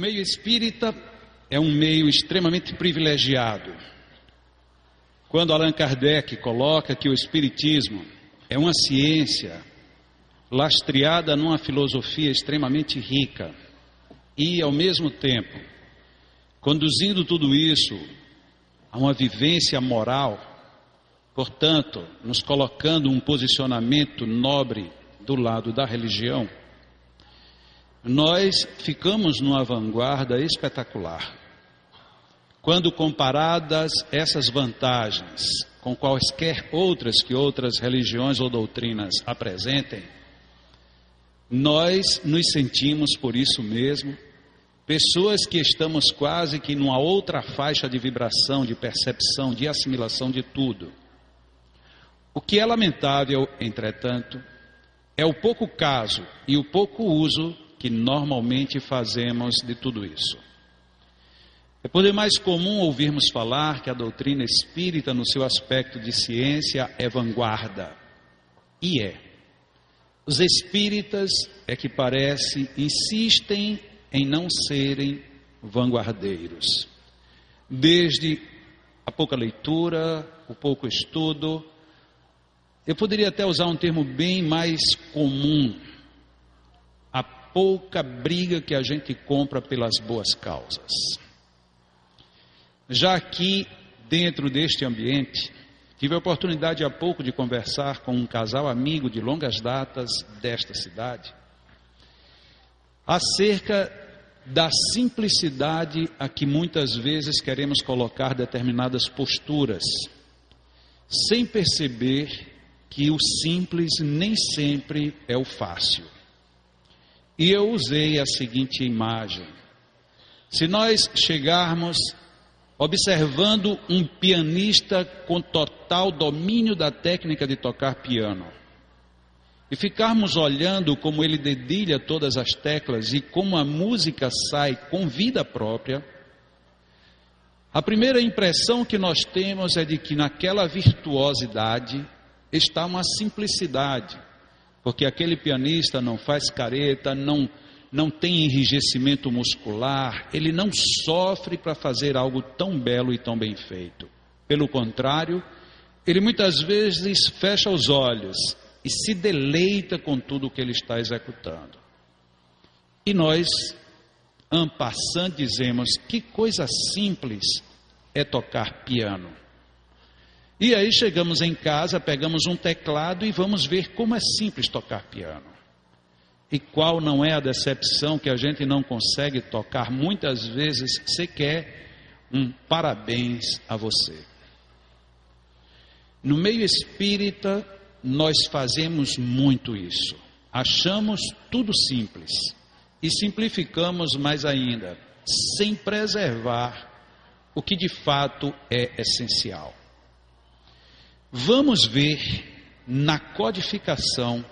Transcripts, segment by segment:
meio espírita é um meio extremamente privilegiado. Quando Allan Kardec coloca que o espiritismo é uma ciência lastreada numa filosofia extremamente rica e, ao mesmo tempo, conduzindo tudo isso a uma vivência moral, portanto, nos colocando um posicionamento nobre do lado da religião, nós ficamos numa vanguarda espetacular. Quando comparadas essas vantagens com quaisquer outras que outras religiões ou doutrinas apresentem, nós nos sentimos por isso mesmo pessoas que estamos quase que numa outra faixa de vibração, de percepção, de assimilação de tudo. O que é lamentável, entretanto, é o pouco caso e o pouco uso que normalmente fazemos de tudo isso. É por demais comum ouvirmos falar que a doutrina espírita, no seu aspecto de ciência, é vanguarda. E é. Os espíritas, é que parece, insistem em não serem vanguardeiros. Desde a pouca leitura, o pouco estudo, eu poderia até usar um termo bem mais comum pouca briga que a gente compra pelas boas causas. Já aqui, dentro deste ambiente, tive a oportunidade há pouco de conversar com um casal amigo de longas datas desta cidade, acerca da simplicidade a que muitas vezes queremos colocar determinadas posturas, sem perceber que o simples nem sempre é o fácil. E eu usei a seguinte imagem: se nós chegarmos observando um pianista com total domínio da técnica de tocar piano, e ficarmos olhando como ele dedilha todas as teclas e como a música sai com vida própria, a primeira impressão que nós temos é de que naquela virtuosidade está uma simplicidade porque aquele pianista não faz careta, não, não tem enrijecimento muscular, ele não sofre para fazer algo tão belo e tão bem feito. Pelo contrário, ele muitas vezes fecha os olhos e se deleita com tudo o que ele está executando. E nós, ampassando, dizemos: que coisa simples é tocar piano. E aí chegamos em casa, pegamos um teclado e vamos ver como é simples tocar piano. E qual não é a decepção que a gente não consegue tocar muitas vezes sequer um parabéns a você. No meio espírita, nós fazemos muito isso. Achamos tudo simples e simplificamos mais ainda, sem preservar o que de fato é essencial. Vamos ver na codificação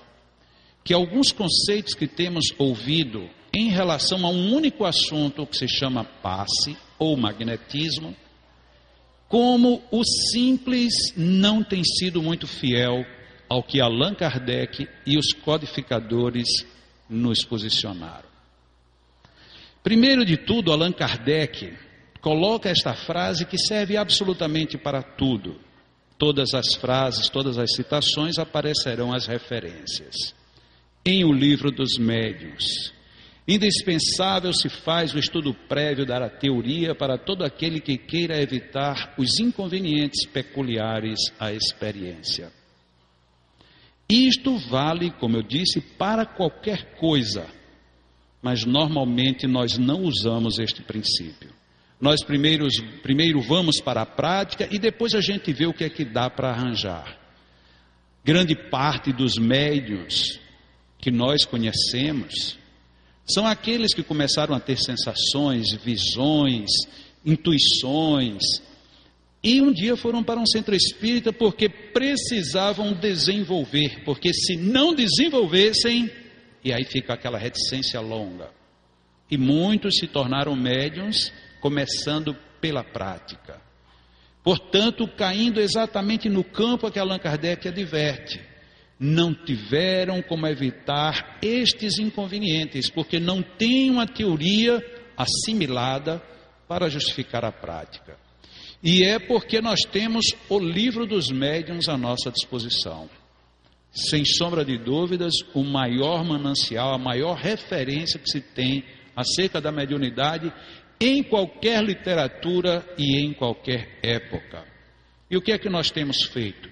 que alguns conceitos que temos ouvido em relação a um único assunto que se chama passe ou magnetismo, como o simples não tem sido muito fiel ao que Allan Kardec e os codificadores nos posicionaram. Primeiro de tudo, Allan Kardec coloca esta frase que serve absolutamente para tudo todas as frases, todas as citações, aparecerão as referências. Em O Livro dos Médiuns. Indispensável se faz o estudo prévio da teoria para todo aquele que queira evitar os inconvenientes peculiares à experiência. Isto vale, como eu disse, para qualquer coisa, mas normalmente nós não usamos este princípio. Nós primeiros, primeiro vamos para a prática e depois a gente vê o que é que dá para arranjar. Grande parte dos médios que nós conhecemos são aqueles que começaram a ter sensações, visões, intuições, e um dia foram para um centro espírita porque precisavam desenvolver, porque se não desenvolvessem, e aí fica aquela reticência longa. E muitos se tornaram médiums começando pela prática. Portanto, caindo exatamente no campo que Allan Kardec adverte, não tiveram como evitar estes inconvenientes, porque não tem uma teoria assimilada para justificar a prática. E é porque nós temos o livro dos médiuns à nossa disposição. Sem sombra de dúvidas, o maior manancial, a maior referência que se tem acerca da mediunidade em qualquer literatura e em qualquer época. E o que é que nós temos feito?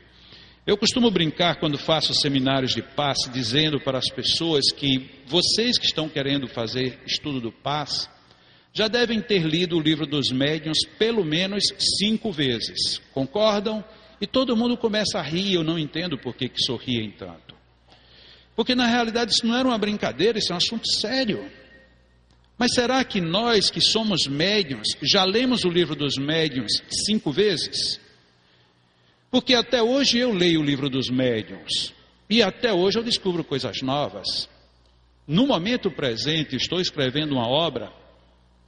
Eu costumo brincar quando faço seminários de passe, dizendo para as pessoas que vocês que estão querendo fazer estudo do passe, já devem ter lido o livro dos médiuns pelo menos cinco vezes. Concordam? E todo mundo começa a rir, eu não entendo por que, que sorriem tanto. Porque na realidade isso não era uma brincadeira, isso é um assunto sério. Mas será que nós que somos médiuns já lemos o livro dos médiuns cinco vezes? Porque até hoje eu leio o livro dos médiuns e até hoje eu descubro coisas novas. No momento presente, estou escrevendo uma obra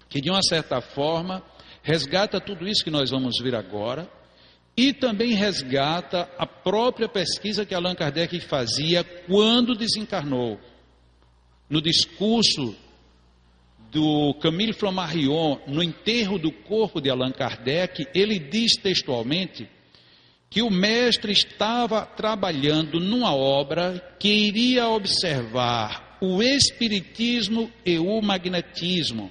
que, de uma certa forma, resgata tudo isso que nós vamos ver agora e também resgata a própria pesquisa que Allan Kardec fazia quando desencarnou. No discurso do Camille Flammarion, no enterro do corpo de Allan Kardec, ele diz textualmente que o mestre estava trabalhando numa obra que iria observar o espiritismo e o magnetismo,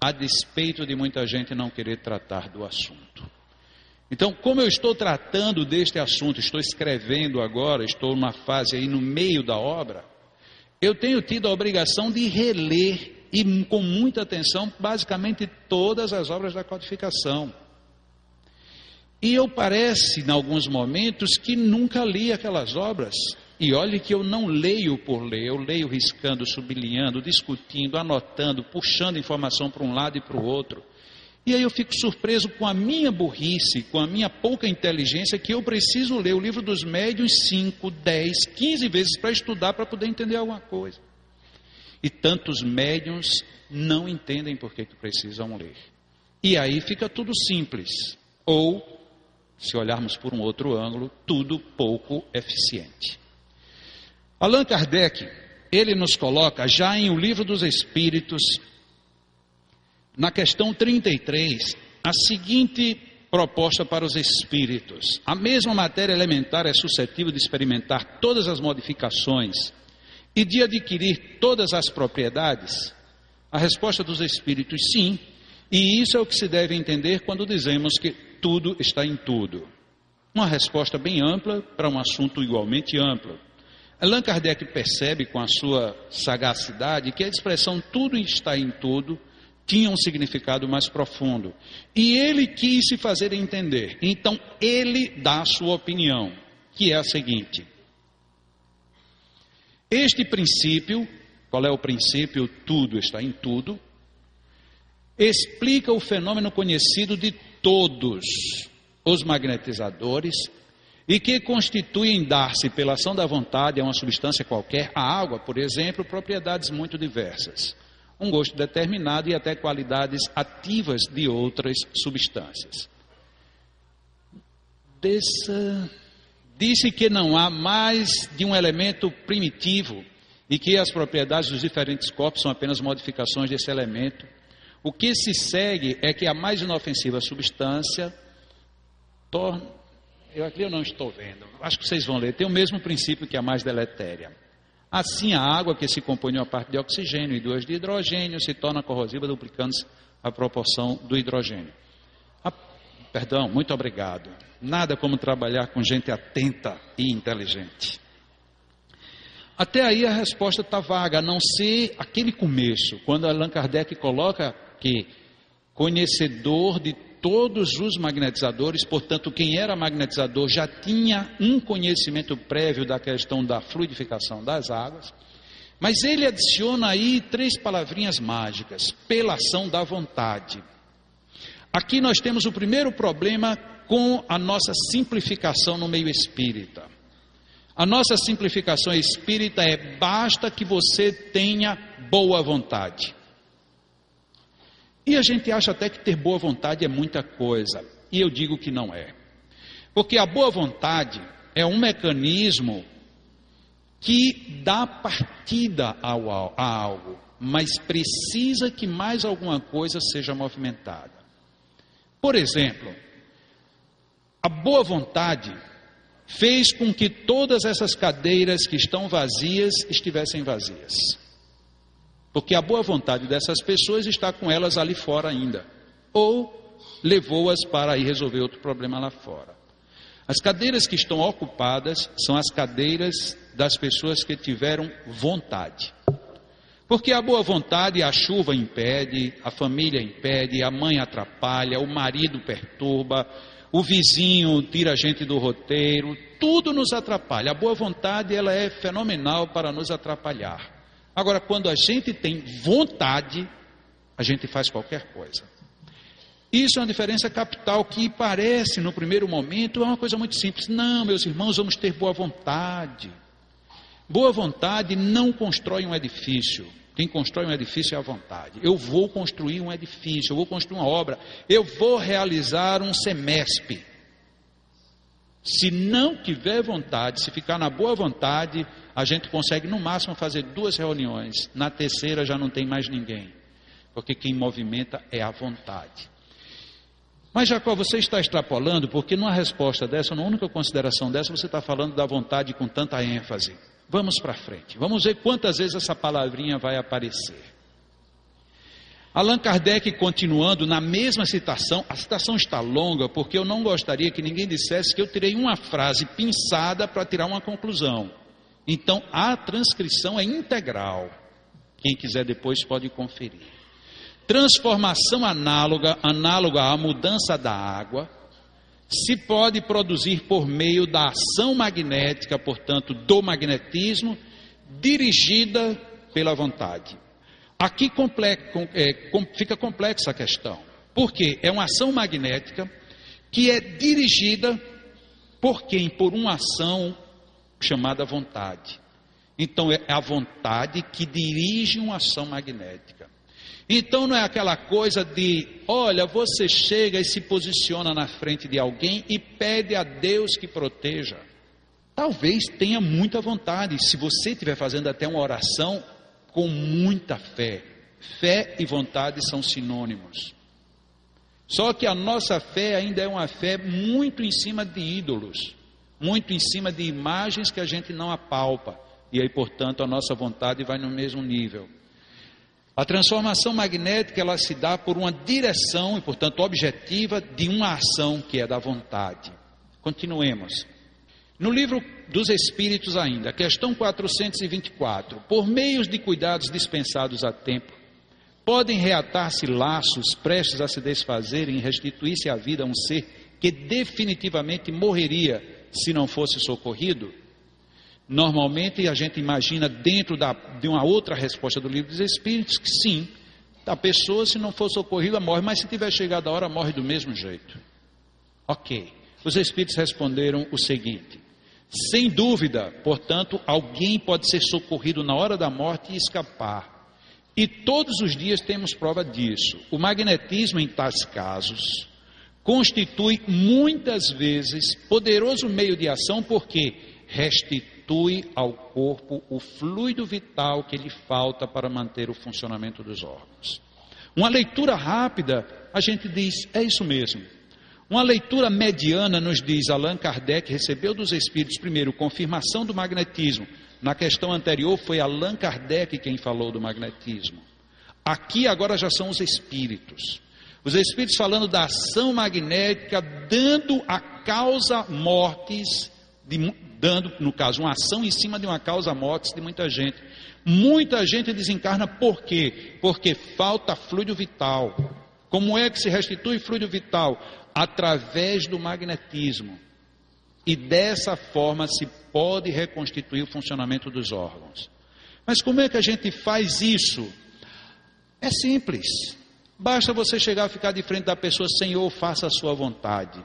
a despeito de muita gente não querer tratar do assunto. Então, como eu estou tratando deste assunto, estou escrevendo agora, estou numa fase aí no meio da obra, eu tenho tido a obrigação de reler e com muita atenção basicamente todas as obras da codificação. E eu parece, em alguns momentos, que nunca li aquelas obras. E olhe que eu não leio por ler, eu leio riscando, sublinhando, discutindo, anotando, puxando informação para um lado e para o outro. E aí eu fico surpreso com a minha burrice, com a minha pouca inteligência, que eu preciso ler o livro dos médios 5, 10, 15 vezes para estudar, para poder entender alguma coisa. E tantos médiums não entendem por que precisam ler. E aí fica tudo simples. Ou se olharmos por um outro ângulo, tudo pouco eficiente. Allan Kardec, ele nos coloca já em O Livro dos Espíritos, na questão 33, a seguinte proposta para os espíritos: a mesma matéria elementar é suscetível de experimentar todas as modificações e de adquirir todas as propriedades? A resposta dos espíritos, sim, e isso é o que se deve entender quando dizemos que tudo está em tudo. Uma resposta bem ampla para um assunto igualmente amplo. Allan Kardec percebe com a sua sagacidade que a expressão tudo está em tudo tinha um significado mais profundo. E ele quis se fazer entender. Então ele dá a sua opinião, que é a seguinte: Este princípio, qual é o princípio? Tudo está em tudo, explica o fenômeno conhecido de todos os magnetizadores e que constituem dar-se pela ação da vontade a uma substância qualquer, a água, por exemplo, propriedades muito diversas, um gosto determinado e até qualidades ativas de outras substâncias. Dessa, disse que não há mais de um elemento primitivo e que as propriedades dos diferentes corpos são apenas modificações desse elemento o que se segue é que a mais inofensiva substância torna. Eu aqui eu não estou vendo, acho que vocês vão ler, tem o mesmo princípio que a mais deletéria. Assim, a água que se compõe de uma parte de oxigênio e duas de hidrogênio se torna corrosiva, duplicando-se a proporção do hidrogênio. Perdão, muito obrigado. Nada como trabalhar com gente atenta e inteligente. Até aí a resposta está vaga, a não ser aquele começo, quando Allan Kardec coloca que conhecedor de todos os magnetizadores, portanto, quem era magnetizador já tinha um conhecimento prévio da questão da fluidificação das águas. Mas ele adiciona aí três palavrinhas mágicas: pela ação da vontade. Aqui nós temos o primeiro problema com a nossa simplificação no meio espírita. A nossa simplificação espírita é basta que você tenha boa vontade. E a gente acha até que ter boa vontade é muita coisa. E eu digo que não é. Porque a boa vontade é um mecanismo que dá partida ao, a algo. mas precisa que mais alguma coisa seja movimentada. Por exemplo, a boa vontade fez com que todas essas cadeiras que estão vazias estivessem vazias. Porque a boa vontade dessas pessoas está com elas ali fora ainda. Ou levou-as para ir resolver outro problema lá fora. As cadeiras que estão ocupadas são as cadeiras das pessoas que tiveram vontade. Porque a boa vontade a chuva impede, a família impede, a mãe atrapalha, o marido perturba, o vizinho tira a gente do roteiro, tudo nos atrapalha. A boa vontade ela é fenomenal para nos atrapalhar. Agora, quando a gente tem vontade, a gente faz qualquer coisa. Isso é uma diferença capital que parece, no primeiro momento, é uma coisa muito simples. Não, meus irmãos, vamos ter boa vontade. Boa vontade não constrói um edifício. Quem constrói um edifício é a vontade. Eu vou construir um edifício, eu vou construir uma obra, eu vou realizar um semestre. Se não tiver vontade, se ficar na boa vontade, a gente consegue no máximo fazer duas reuniões. Na terceira já não tem mais ninguém. Porque quem movimenta é a vontade. Mas Jacó, você está extrapolando, porque numa resposta dessa, numa única consideração dessa, você está falando da vontade com tanta ênfase. Vamos para frente. Vamos ver quantas vezes essa palavrinha vai aparecer. Allan Kardec, continuando na mesma citação, a citação está longa porque eu não gostaria que ninguém dissesse que eu tirei uma frase pinçada para tirar uma conclusão. Então a transcrição é integral. Quem quiser depois pode conferir. Transformação análoga, análoga à mudança da água, se pode produzir por meio da ação magnética, portanto, do magnetismo, dirigida pela vontade. Aqui é, fica complexa a questão, porque é uma ação magnética que é dirigida por quem? Por uma ação chamada vontade. Então é a vontade que dirige uma ação magnética. Então não é aquela coisa de, olha, você chega e se posiciona na frente de alguém e pede a Deus que proteja. Talvez tenha muita vontade, se você estiver fazendo até uma oração com muita fé. Fé e vontade são sinônimos. Só que a nossa fé ainda é uma fé muito em cima de ídolos, muito em cima de imagens que a gente não apalpa. E aí, portanto, a nossa vontade vai no mesmo nível. A transformação magnética ela se dá por uma direção e, portanto, objetiva de uma ação que é da vontade. Continuemos. No livro dos Espíritos, ainda, questão 424: por meios de cuidados dispensados a tempo, podem reatar-se laços prestes a se desfazerem e restituir-se à vida a um ser que definitivamente morreria se não fosse socorrido? Normalmente a gente imagina dentro da, de uma outra resposta do livro dos Espíritos que sim, a pessoa se não for socorrida morre, mas se tiver chegado a hora morre do mesmo jeito. Ok. Os Espíritos responderam o seguinte: sem dúvida, portanto, alguém pode ser socorrido na hora da morte e escapar. E todos os dias temos prova disso. O magnetismo, em tais casos, constitui muitas vezes poderoso meio de ação porque restitui restitui ao corpo o fluido vital que lhe falta para manter o funcionamento dos órgãos. Uma leitura rápida, a gente diz, é isso mesmo. Uma leitura mediana nos diz, Allan Kardec recebeu dos espíritos, primeiro, confirmação do magnetismo. Na questão anterior, foi Allan Kardec quem falou do magnetismo. Aqui agora já são os espíritos. Os espíritos falando da ação magnética, dando a causa mortes de, dando, no caso, uma ação em cima de uma causa morte de muita gente. Muita gente desencarna por quê? Porque falta fluido vital. Como é que se restitui fluido vital? Através do magnetismo. E dessa forma se pode reconstituir o funcionamento dos órgãos. Mas como é que a gente faz isso? É simples. Basta você chegar a ficar de frente da pessoa, Senhor, faça a sua vontade.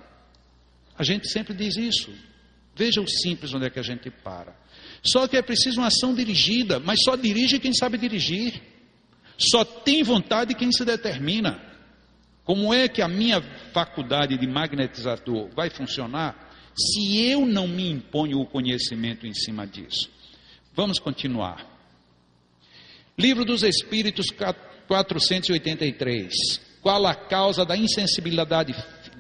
A gente sempre diz isso. Veja o simples onde é que a gente para. Só que é preciso uma ação dirigida, mas só dirige quem sabe dirigir. Só tem vontade quem se determina. Como é que a minha faculdade de magnetizador vai funcionar se eu não me imponho o conhecimento em cima disso? Vamos continuar. Livro dos Espíritos 483. Qual a causa da insensibilidade,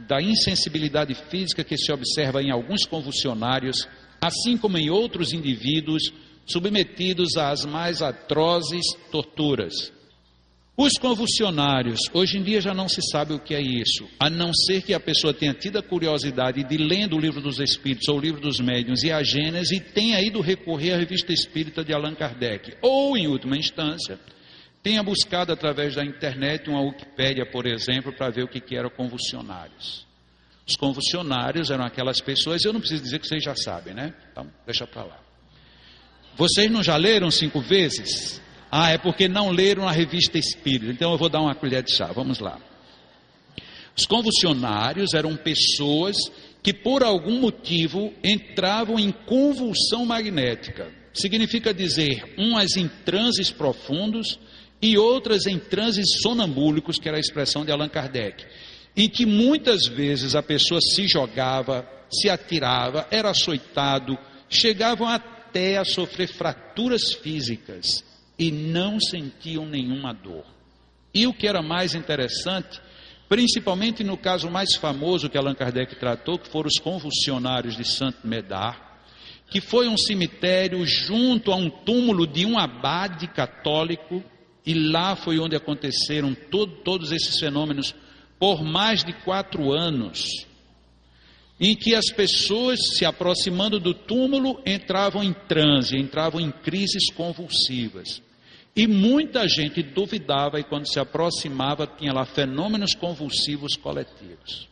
da insensibilidade física que se observa em alguns convulsionários, assim como em outros indivíduos submetidos às mais atrozes torturas? Os convulsionários, hoje em dia já não se sabe o que é isso, a não ser que a pessoa tenha tido a curiosidade de lendo o livro dos Espíritos ou o livro dos Médiuns e a Gênese tenha ido recorrer à revista espírita de Allan Kardec, ou, em última instância, tenha buscado através da internet uma Wikipédia, por exemplo, para ver o que, que eram convulsionários. Os convulsionários eram aquelas pessoas, eu não preciso dizer que vocês já sabem, né? Então, deixa para lá. Vocês não já leram cinco vezes? Ah, é porque não leram a revista Espírita. Então eu vou dar uma colher de chá. Vamos lá. Os convulsionários eram pessoas que por algum motivo entravam em convulsão magnética. Significa dizer, umas em transes profundos e outras em transes sonambúlicos, que era a expressão de Allan Kardec, em que muitas vezes a pessoa se jogava, se atirava, era açoitado, chegavam até a sofrer fraturas físicas e não sentiam nenhuma dor. E o que era mais interessante, principalmente no caso mais famoso que Allan Kardec tratou, que foram os convulsionários de Saint Médard, que foi um cemitério junto a um túmulo de um abade católico, e lá foi onde aconteceram todo, todos esses fenômenos por mais de quatro anos, em que as pessoas se aproximando do túmulo entravam em transe, entravam em crises convulsivas. E muita gente duvidava e quando se aproximava tinha lá fenômenos convulsivos coletivos.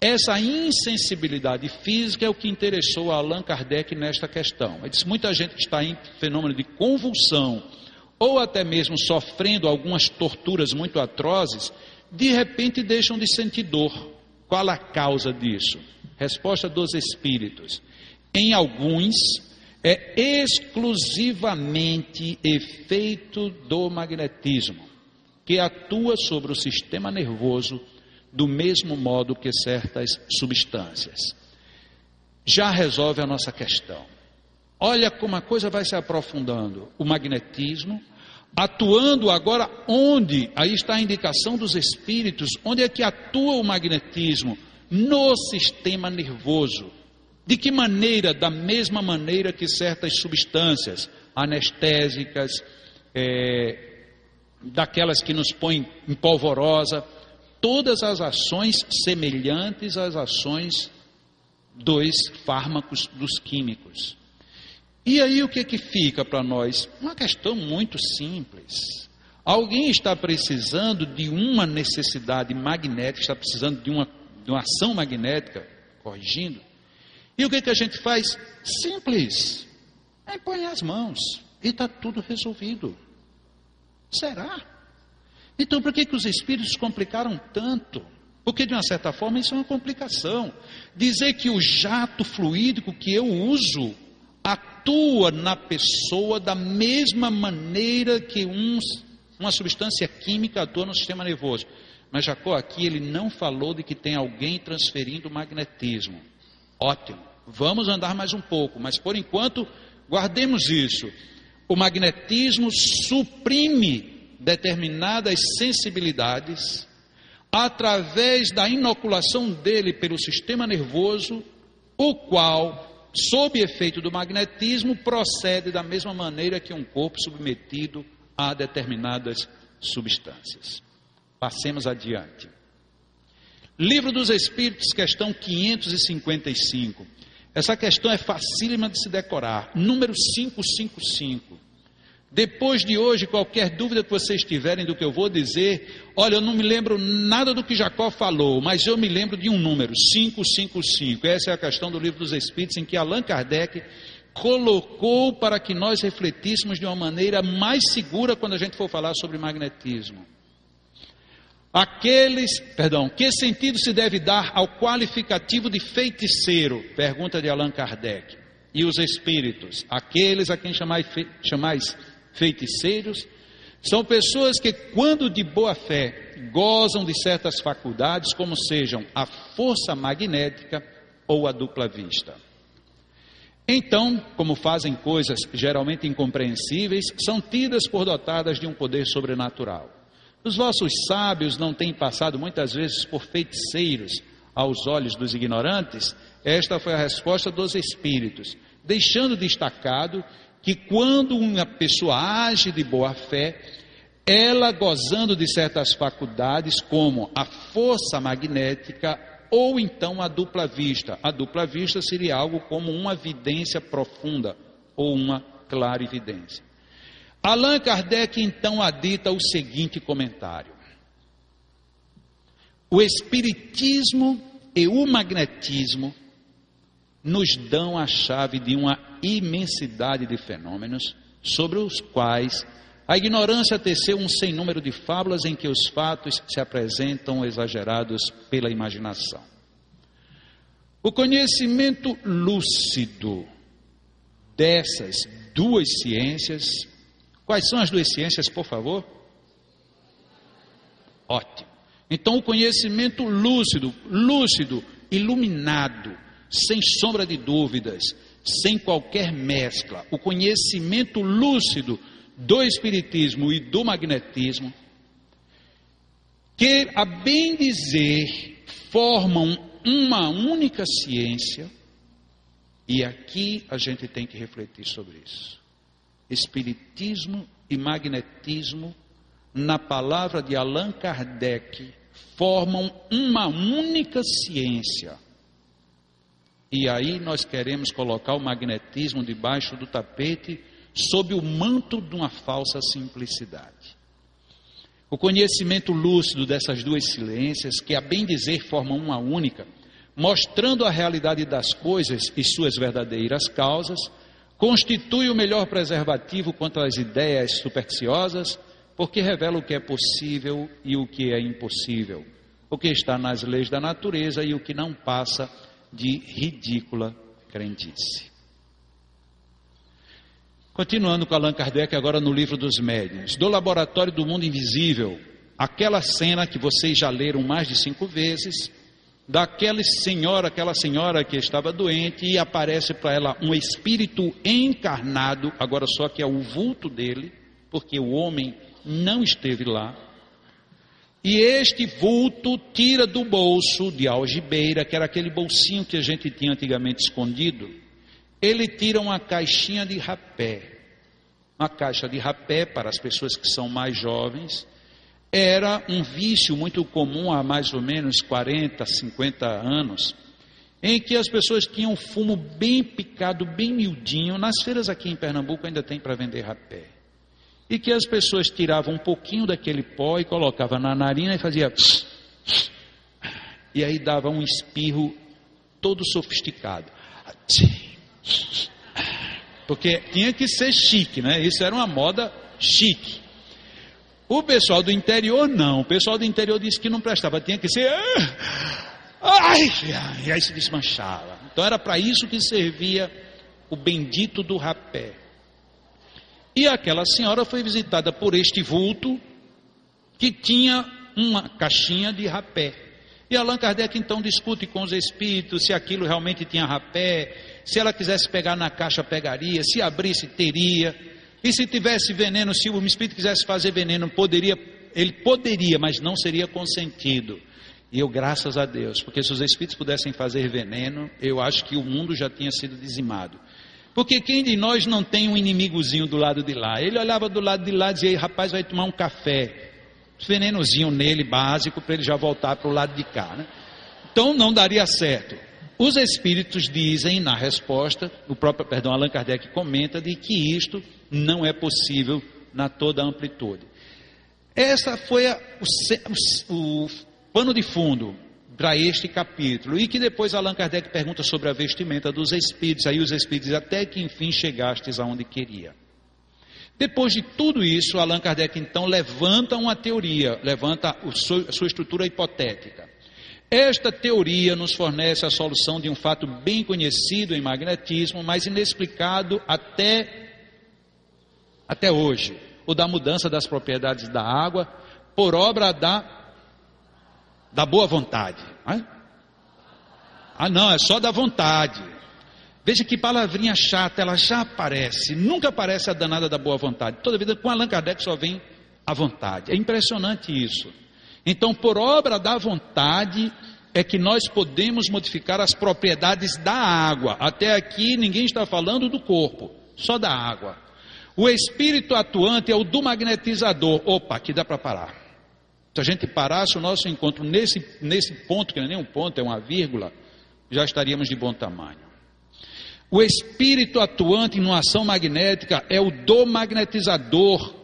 Essa insensibilidade física é o que interessou a Allan Kardec nesta questão. Ele disse: muita gente que está em fenômeno de convulsão, ou até mesmo sofrendo algumas torturas muito atrozes, de repente deixam de sentir dor. Qual a causa disso? Resposta dos espíritos. Em alguns, é exclusivamente efeito do magnetismo, que atua sobre o sistema nervoso do mesmo modo que certas substâncias. Já resolve a nossa questão. Olha como a coisa vai se aprofundando. O magnetismo, atuando agora onde? Aí está a indicação dos espíritos. Onde é que atua o magnetismo? No sistema nervoso de que maneira? Da mesma maneira que certas substâncias anestésicas, é, daquelas que nos põem em polvorosa, todas as ações semelhantes às ações dos fármacos, dos químicos. E aí o que, que fica para nós? Uma questão muito simples. Alguém está precisando de uma necessidade magnética, está precisando de uma, de uma ação magnética, corrigindo, e o que, que a gente faz? Simples. É põe as mãos e está tudo resolvido. Será? Então por que, que os espíritos complicaram tanto? Porque de uma certa forma isso é uma complicação. Dizer que o jato fluídico que eu uso atua na pessoa da mesma maneira que uns, uma substância química atua no sistema nervoso. Mas Jacó aqui ele não falou de que tem alguém transferindo magnetismo. Ótimo. Vamos andar mais um pouco, mas por enquanto, guardemos isso. O magnetismo suprime determinadas sensibilidades através da inoculação dele pelo sistema nervoso, o qual, sob efeito do magnetismo, procede da mesma maneira que um corpo submetido a determinadas substâncias. Passemos adiante. Livro dos Espíritos, questão 555. Essa questão é facílima de se decorar. Número 555. Depois de hoje, qualquer dúvida que vocês tiverem do que eu vou dizer, olha, eu não me lembro nada do que Jacó falou, mas eu me lembro de um número, 555. Essa é a questão do livro dos Espíritos, em que Allan Kardec colocou para que nós refletíssemos de uma maneira mais segura quando a gente for falar sobre magnetismo. Aqueles, perdão, que sentido se deve dar ao qualificativo de feiticeiro? Pergunta de Allan Kardec. E os espíritos, aqueles a quem chamais, chamais feiticeiros, são pessoas que, quando de boa fé, gozam de certas faculdades, como sejam a força magnética ou a dupla vista. Então, como fazem coisas geralmente incompreensíveis, são tidas por dotadas de um poder sobrenatural. Os vossos sábios não têm passado muitas vezes por feiticeiros aos olhos dos ignorantes? Esta foi a resposta dos espíritos, deixando destacado que quando uma pessoa age de boa fé, ela gozando de certas faculdades, como a força magnética ou então a dupla vista. A dupla vista seria algo como uma vidência profunda ou uma clarividência. Allan Kardec então adita o seguinte comentário: O espiritismo e o magnetismo nos dão a chave de uma imensidade de fenômenos sobre os quais a ignorância teceu um sem número de fábulas em que os fatos se apresentam exagerados pela imaginação. O conhecimento lúcido dessas duas ciências, quais são as duas ciências, por favor? Ótimo. Então, o conhecimento lúcido, lúcido, iluminado, sem sombra de dúvidas, sem qualquer mescla, o conhecimento lúcido do Espiritismo e do magnetismo, que, a bem dizer, formam uma única ciência, e aqui a gente tem que refletir sobre isso. Espiritismo e magnetismo, na palavra de Allan Kardec, formam uma única ciência. E aí nós queremos colocar o magnetismo debaixo do tapete sob o manto de uma falsa simplicidade. O conhecimento lúcido dessas duas silências, que a bem dizer formam uma única, mostrando a realidade das coisas e suas verdadeiras causas, constitui o melhor preservativo contra as ideias supersticiosas, porque revela o que é possível e o que é impossível, o que está nas leis da natureza e o que não passa de ridícula crendice. Continuando com Allan Kardec, agora no livro dos médiuns, do laboratório do mundo invisível, aquela cena que vocês já leram mais de cinco vezes, daquela senhora, aquela senhora que estava doente e aparece para ela um espírito encarnado, agora só que é o vulto dele, porque o homem não esteve lá. E este vulto tira do bolso de algibeira, que era aquele bolsinho que a gente tinha antigamente escondido, ele tira uma caixinha de rapé. Uma caixa de rapé, para as pessoas que são mais jovens, era um vício muito comum há mais ou menos 40, 50 anos, em que as pessoas tinham fumo bem picado, bem miudinho. Nas feiras aqui em Pernambuco ainda tem para vender rapé. E que as pessoas tiravam um pouquinho daquele pó e colocavam na narina e fazia. E aí dava um espirro todo sofisticado. Porque tinha que ser chique, né? Isso era uma moda chique. O pessoal do interior não. O pessoal do interior disse que não prestava, tinha que ser. Ai, e aí se desmanchava. Então era para isso que servia o bendito do rapé. E aquela senhora foi visitada por este vulto que tinha uma caixinha de rapé. E Allan Kardec então discute com os espíritos se aquilo realmente tinha rapé, se ela quisesse pegar na caixa, pegaria, se abrisse, teria. E se tivesse veneno, se o espírito quisesse fazer veneno, poderia, ele poderia, mas não seria consentido. E eu, graças a Deus, porque se os espíritos pudessem fazer veneno, eu acho que o mundo já tinha sido dizimado. Porque quem de nós não tem um inimigozinho do lado de lá? Ele olhava do lado de lá e dizia: rapaz, vai tomar um café. Venenozinho nele, básico, para ele já voltar para o lado de cá. Né? Então não daria certo. Os espíritos dizem na resposta, o próprio, perdão, Allan Kardec comenta de que isto não é possível na toda a amplitude. Essa foi a, o, o, o pano de fundo para este capítulo e que depois Allan Kardec pergunta sobre a vestimenta dos espíritos. Aí os espíritos até que enfim chegastes aonde queria. Depois de tudo isso, Allan Kardec então levanta uma teoria, levanta a sua estrutura hipotética. Esta teoria nos fornece a solução de um fato bem conhecido em magnetismo, mas inexplicado até, até hoje: o da mudança das propriedades da água por obra da, da boa vontade. Ah, não, é só da vontade. Veja que palavrinha chata, ela já aparece, nunca aparece a danada da boa vontade. Toda vida com Allan Kardec só vem a vontade. É impressionante isso. Então, por obra da vontade, é que nós podemos modificar as propriedades da água. Até aqui ninguém está falando do corpo, só da água. O espírito atuante é o do magnetizador. Opa, aqui dá para parar. Se a gente parasse o nosso encontro nesse, nesse ponto, que não é nem um ponto, é uma vírgula, já estaríamos de bom tamanho. O espírito atuante em uma ação magnética é o do magnetizador,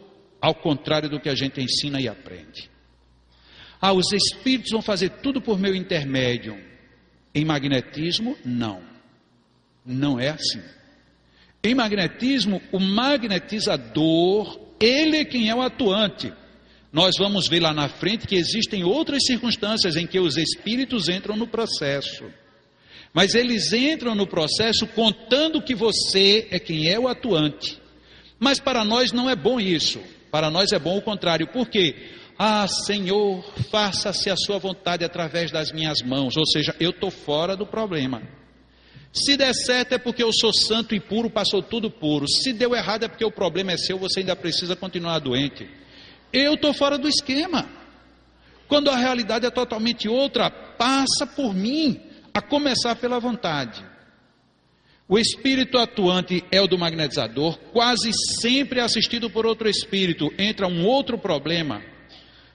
ao contrário do que a gente ensina e aprende. Ah, os espíritos vão fazer tudo por meu intermédio. Em magnetismo, não. Não é assim. Em magnetismo, o magnetizador, ele é quem é o atuante. Nós vamos ver lá na frente que existem outras circunstâncias em que os espíritos entram no processo. Mas eles entram no processo contando que você é quem é o atuante. Mas para nós não é bom isso. Para nós é bom o contrário. Por quê? Ah, Senhor, faça-se a sua vontade através das minhas mãos. Ou seja, eu estou fora do problema. Se der certo é porque eu sou santo e puro, passou tudo puro. Se deu errado é porque o problema é seu, você ainda precisa continuar doente. Eu estou fora do esquema. Quando a realidade é totalmente outra, passa por mim a começar pela vontade. O espírito atuante é o do magnetizador, quase sempre assistido por outro espírito. Entra um outro problema.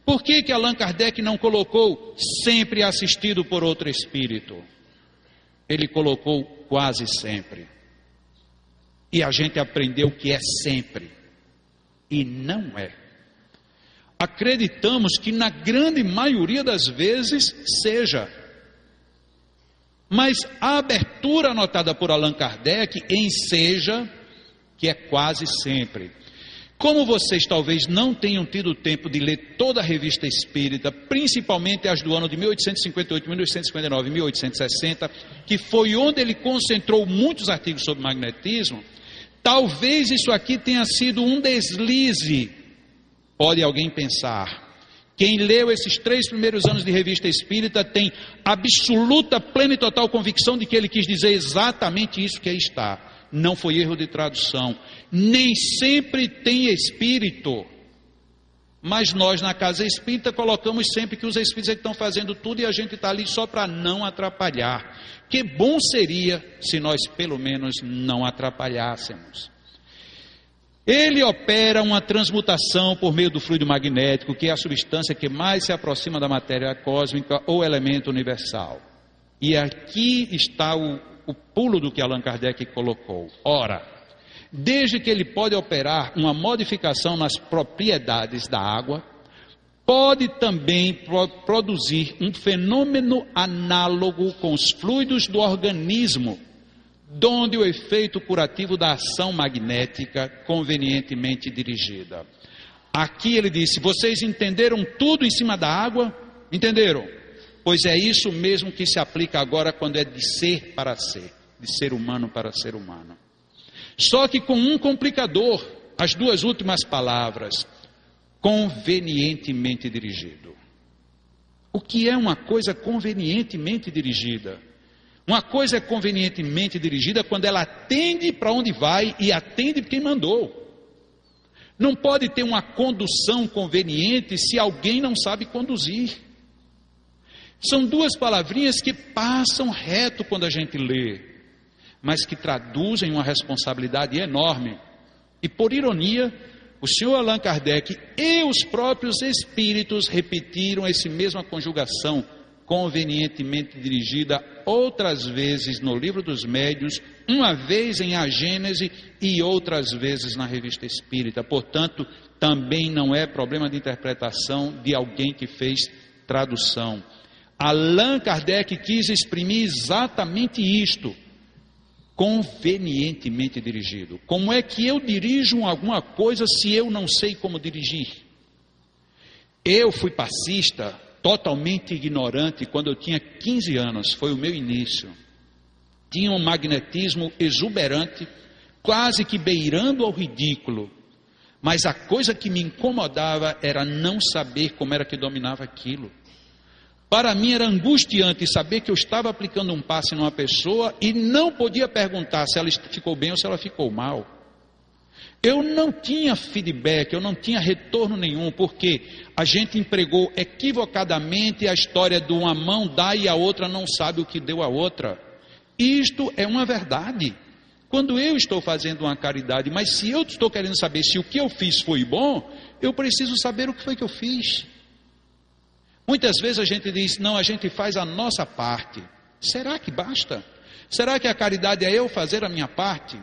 Por que, que Allan Kardec não colocou sempre assistido por outro espírito? Ele colocou quase sempre. E a gente aprendeu que é sempre. E não é. Acreditamos que na grande maioria das vezes seja. Mas a abertura anotada por Allan Kardec em seja, que é quase sempre. Como vocês talvez não tenham tido tempo de ler toda a revista espírita, principalmente as do ano de 1858, 1859 e 1860, que foi onde ele concentrou muitos artigos sobre magnetismo, talvez isso aqui tenha sido um deslize. Pode alguém pensar. Quem leu esses três primeiros anos de revista espírita tem absoluta, plena e total convicção de que ele quis dizer exatamente isso que aí está. Não foi erro de tradução. Nem sempre tem espírito. Mas nós na casa espírita colocamos sempre que os espíritos é que estão fazendo tudo e a gente está ali só para não atrapalhar. Que bom seria se nós pelo menos não atrapalhássemos. Ele opera uma transmutação por meio do fluido magnético, que é a substância que mais se aproxima da matéria cósmica ou elemento universal. E aqui está o, o pulo do que Allan Kardec colocou. Ora, desde que ele pode operar uma modificação nas propriedades da água, pode também pro produzir um fenômeno análogo com os fluidos do organismo donde o efeito curativo da ação magnética convenientemente dirigida. Aqui ele disse: Vocês entenderam tudo em cima da água? Entenderam? Pois é isso mesmo que se aplica agora quando é de ser para ser, de ser humano para ser humano. Só que com um complicador, as duas últimas palavras, convenientemente dirigido. O que é uma coisa convenientemente dirigida? Uma coisa é convenientemente dirigida quando ela atende para onde vai e atende quem mandou. Não pode ter uma condução conveniente se alguém não sabe conduzir. São duas palavrinhas que passam reto quando a gente lê, mas que traduzem uma responsabilidade enorme. E por ironia, o senhor Allan Kardec e os próprios espíritos repetiram essa mesma conjugação convenientemente dirigida outras vezes no livro dos médios, uma vez em A Gênese e outras vezes na revista espírita. Portanto, também não é problema de interpretação de alguém que fez tradução. Allan Kardec quis exprimir exatamente isto, convenientemente dirigido. Como é que eu dirijo alguma coisa se eu não sei como dirigir? Eu fui passista totalmente ignorante quando eu tinha 15 anos, foi o meu início. Tinha um magnetismo exuberante, quase que beirando ao ridículo. Mas a coisa que me incomodava era não saber como era que dominava aquilo. Para mim era angustiante saber que eu estava aplicando um passe numa pessoa e não podia perguntar se ela ficou bem ou se ela ficou mal. Eu não tinha feedback, eu não tinha retorno nenhum, porque a gente empregou equivocadamente a história de uma mão dá e a outra não sabe o que deu a outra. Isto é uma verdade. Quando eu estou fazendo uma caridade, mas se eu estou querendo saber se o que eu fiz foi bom, eu preciso saber o que foi que eu fiz. Muitas vezes a gente diz, não, a gente faz a nossa parte. Será que basta? Será que a caridade é eu fazer a minha parte?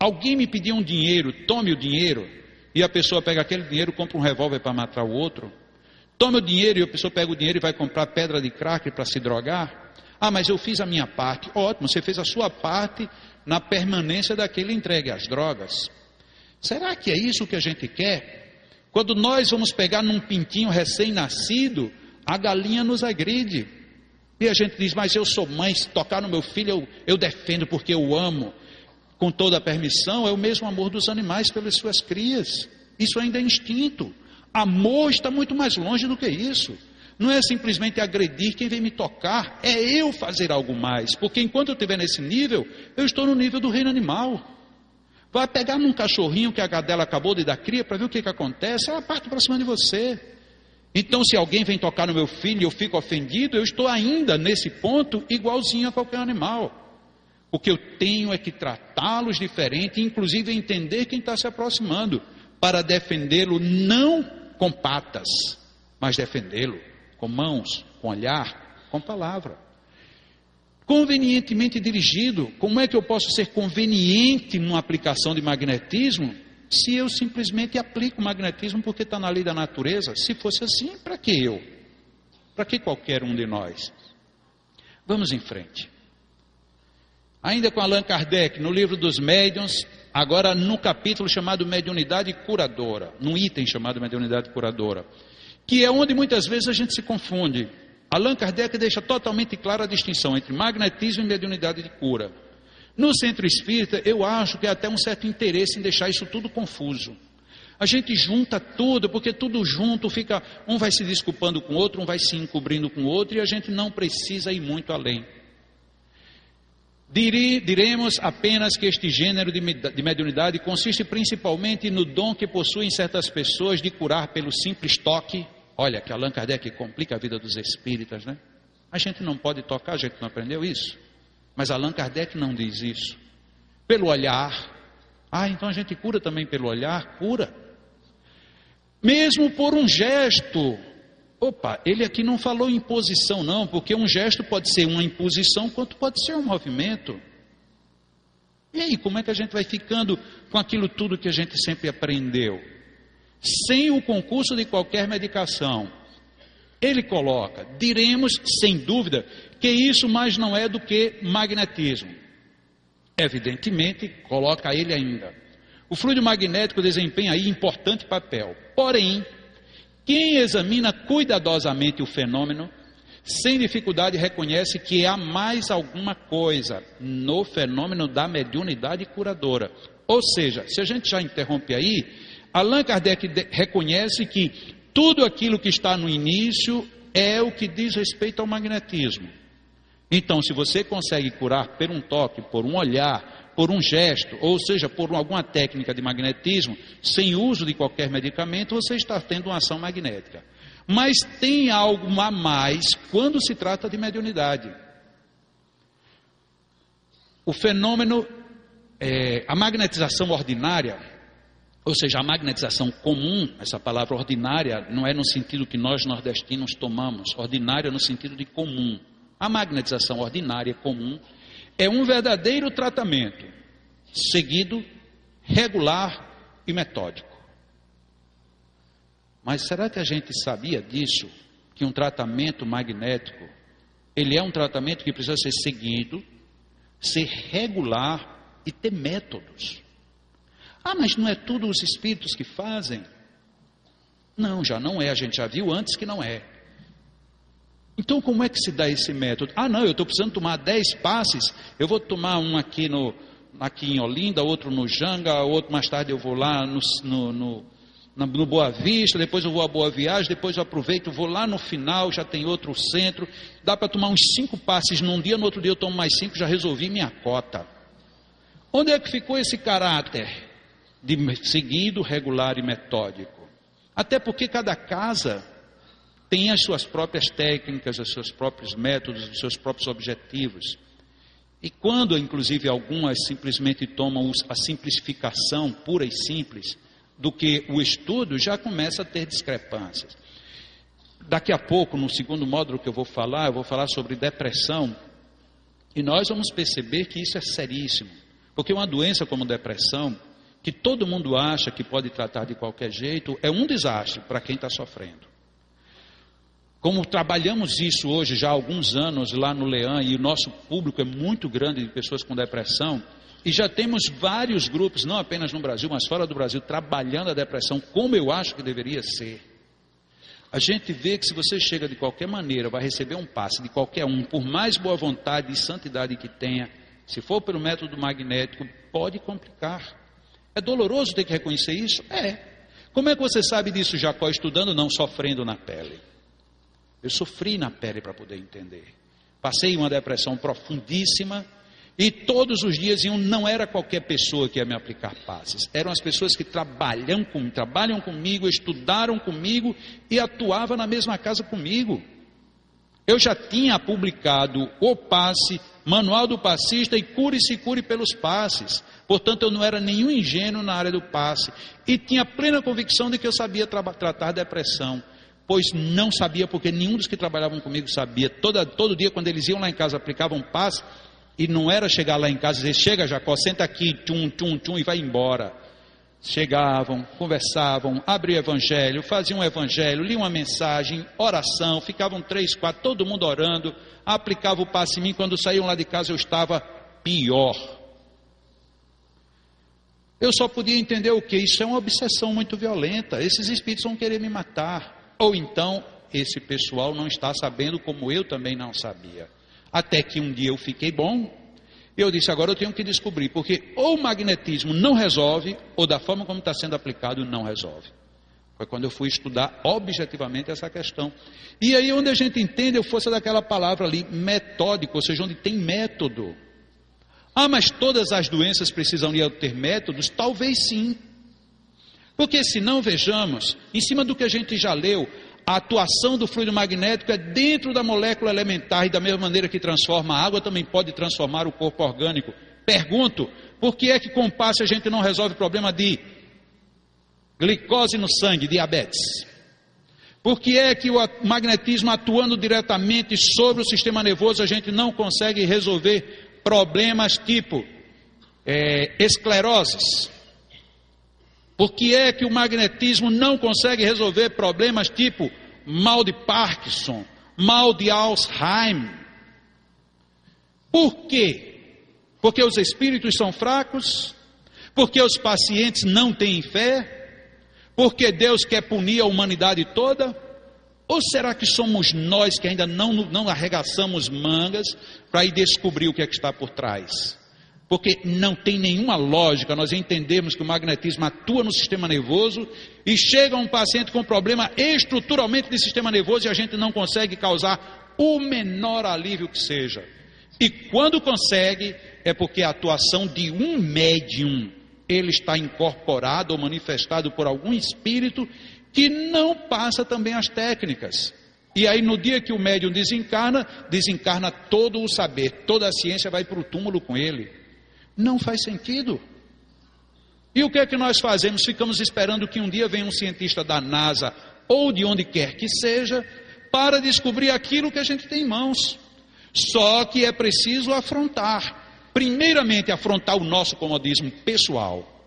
Alguém me pediu um dinheiro, tome o dinheiro, e a pessoa pega aquele dinheiro compra um revólver para matar o outro. Tome o dinheiro e a pessoa pega o dinheiro e vai comprar pedra de crack para se drogar. Ah, mas eu fiz a minha parte. Ótimo, você fez a sua parte na permanência daquele entregue às drogas. Será que é isso que a gente quer? Quando nós vamos pegar num pintinho recém-nascido, a galinha nos agride. E a gente diz, mas eu sou mãe, se tocar no meu filho eu, eu defendo porque eu amo com toda a permissão, é o mesmo amor dos animais pelas suas crias. Isso ainda é instinto. Amor está muito mais longe do que isso. Não é simplesmente agredir quem vem me tocar, é eu fazer algo mais. Porque enquanto eu estiver nesse nível, eu estou no nível do reino animal. Vai pegar num cachorrinho que a cadela acabou de dar cria para ver o que, que acontece, ela parte para cima de você. Então, se alguém vem tocar no meu filho e eu fico ofendido, eu estou ainda nesse ponto igualzinho a qualquer animal. O que eu tenho é que tratá-los diferente, inclusive entender quem está se aproximando, para defendê-lo não com patas, mas defendê-lo com mãos, com olhar, com palavra. Convenientemente dirigido, como é que eu posso ser conveniente numa aplicação de magnetismo se eu simplesmente aplico magnetismo porque está na lei da natureza? Se fosse assim, para que eu? Para que qualquer um de nós? Vamos em frente. Ainda com Allan Kardec, no livro dos médiuns, agora no capítulo chamado Mediunidade Curadora, num item chamado Mediunidade Curadora, que é onde muitas vezes a gente se confunde. Allan Kardec deixa totalmente clara a distinção entre magnetismo e mediunidade de cura. No centro espírita, eu acho que há até um certo interesse em deixar isso tudo confuso. A gente junta tudo, porque tudo junto fica, um vai se desculpando com o outro, um vai se encobrindo com o outro, e a gente não precisa ir muito além. Diremos apenas que este gênero de mediunidade consiste principalmente no dom que possuem certas pessoas de curar pelo simples toque. Olha, que Allan Kardec complica a vida dos espíritas, né? A gente não pode tocar, a gente não aprendeu isso. Mas Allan Kardec não diz isso. Pelo olhar. Ah, então a gente cura também pelo olhar? Cura. Mesmo por um gesto, Opa, ele aqui não falou imposição, não, porque um gesto pode ser uma imposição, quanto pode ser um movimento. E aí, como é que a gente vai ficando com aquilo tudo que a gente sempre aprendeu? Sem o concurso de qualquer medicação. Ele coloca, diremos sem dúvida, que isso mais não é do que magnetismo. Evidentemente, coloca ele ainda. O fluido magnético desempenha aí importante papel. Porém, quem examina cuidadosamente o fenômeno, sem dificuldade reconhece que há mais alguma coisa no fenômeno da mediunidade curadora. Ou seja, se a gente já interrompe aí, Allan Kardec reconhece que tudo aquilo que está no início é o que diz respeito ao magnetismo. Então, se você consegue curar por um toque, por um olhar, por um gesto, ou seja, por alguma técnica de magnetismo, sem uso de qualquer medicamento, você está tendo uma ação magnética. Mas tem algo a mais quando se trata de mediunidade. O fenômeno, é, a magnetização ordinária, ou seja, a magnetização comum, essa palavra ordinária não é no sentido que nós nordestinos tomamos, ordinária no sentido de comum. A magnetização ordinária comum é um verdadeiro tratamento, seguido, regular e metódico. Mas será que a gente sabia disso? Que um tratamento magnético, ele é um tratamento que precisa ser seguido, ser regular e ter métodos. Ah, mas não é tudo os espíritos que fazem? Não, já não é, a gente já viu antes que não é. Então, como é que se dá esse método? Ah, não, eu estou precisando tomar 10 passes, eu vou tomar um aqui, no, aqui em Olinda, outro no Janga, outro mais tarde eu vou lá no, no, no, no Boa Vista, depois eu vou a Boa Viagem, depois eu aproveito, vou lá no final, já tem outro centro. Dá para tomar uns cinco passes num dia, no outro dia eu tomo mais cinco, já resolvi minha cota. Onde é que ficou esse caráter de seguido, regular e metódico? Até porque cada casa tem as suas próprias técnicas, os seus próprios métodos, os seus próprios objetivos. E quando, inclusive, algumas simplesmente tomam a simplificação pura e simples do que o estudo, já começa a ter discrepâncias. Daqui a pouco, no segundo módulo que eu vou falar, eu vou falar sobre depressão. E nós vamos perceber que isso é seríssimo. Porque uma doença como depressão, que todo mundo acha que pode tratar de qualquer jeito, é um desastre para quem está sofrendo. Como trabalhamos isso hoje já há alguns anos lá no Leão e o nosso público é muito grande de pessoas com depressão, e já temos vários grupos, não apenas no Brasil, mas fora do Brasil, trabalhando a depressão como eu acho que deveria ser. A gente vê que se você chega de qualquer maneira, vai receber um passe de qualquer um, por mais boa vontade e santidade que tenha, se for pelo método magnético, pode complicar. É doloroso ter que reconhecer isso? É. Como é que você sabe disso, Jacó, estudando, não sofrendo na pele? Eu sofri na pele para poder entender. Passei uma depressão profundíssima e todos os dias iam, não era qualquer pessoa que ia me aplicar passes, eram as pessoas que trabalham, com, trabalham comigo, estudaram comigo e atuavam na mesma casa comigo. Eu já tinha publicado o passe, manual do passista e cure-se cure pelos passes. Portanto, eu não era nenhum ingênuo na área do passe e tinha plena convicção de que eu sabia tra tratar depressão pois não sabia, porque nenhum dos que trabalhavam comigo sabia. Toda, todo dia, quando eles iam lá em casa, aplicavam paz, e não era chegar lá em casa e dizer: Chega, Jacó, senta aqui, tchum, tchum, tchum, e vai embora. Chegavam, conversavam, abriam o evangelho, faziam um evangelho, liam uma mensagem, oração, ficavam três, quatro, todo mundo orando, aplicava o passe em mim. Quando saíam lá de casa, eu estava pior. Eu só podia entender o que? Isso é uma obsessão muito violenta. Esses espíritos vão querer me matar. Ou então, esse pessoal não está sabendo como eu também não sabia. Até que um dia eu fiquei bom, eu disse, agora eu tenho que descobrir, porque ou o magnetismo não resolve, ou da forma como está sendo aplicado, não resolve. Foi quando eu fui estudar objetivamente essa questão. E aí onde a gente entende a força daquela palavra ali, metódico, ou seja, onde tem método. Ah, mas todas as doenças precisam ter métodos? Talvez sim. Porque se não vejamos, em cima do que a gente já leu, a atuação do fluido magnético é dentro da molécula elementar e da mesma maneira que transforma a água, também pode transformar o corpo orgânico. Pergunto, por que é que com passe a gente não resolve o problema de glicose no sangue, diabetes? Por que é que o magnetismo atuando diretamente sobre o sistema nervoso a gente não consegue resolver problemas tipo é, escleroses? Por que é que o magnetismo não consegue resolver problemas tipo mal de Parkinson, mal de Alzheimer? Por quê? Porque os espíritos são fracos? Porque os pacientes não têm fé? Porque Deus quer punir a humanidade toda? Ou será que somos nós que ainda não, não arregaçamos mangas para ir descobrir o que é que está por trás? Porque não tem nenhuma lógica nós entendemos que o magnetismo atua no sistema nervoso e chega um paciente com problema estruturalmente de sistema nervoso e a gente não consegue causar o menor alívio que seja. E quando consegue, é porque a atuação de um médium, ele está incorporado ou manifestado por algum espírito que não passa também as técnicas. E aí, no dia que o médium desencarna, desencarna todo o saber, toda a ciência vai para o túmulo com ele. Não faz sentido. E o que é que nós fazemos? Ficamos esperando que um dia venha um cientista da NASA ou de onde quer que seja para descobrir aquilo que a gente tem em mãos. Só que é preciso afrontar. Primeiramente, afrontar o nosso comodismo pessoal.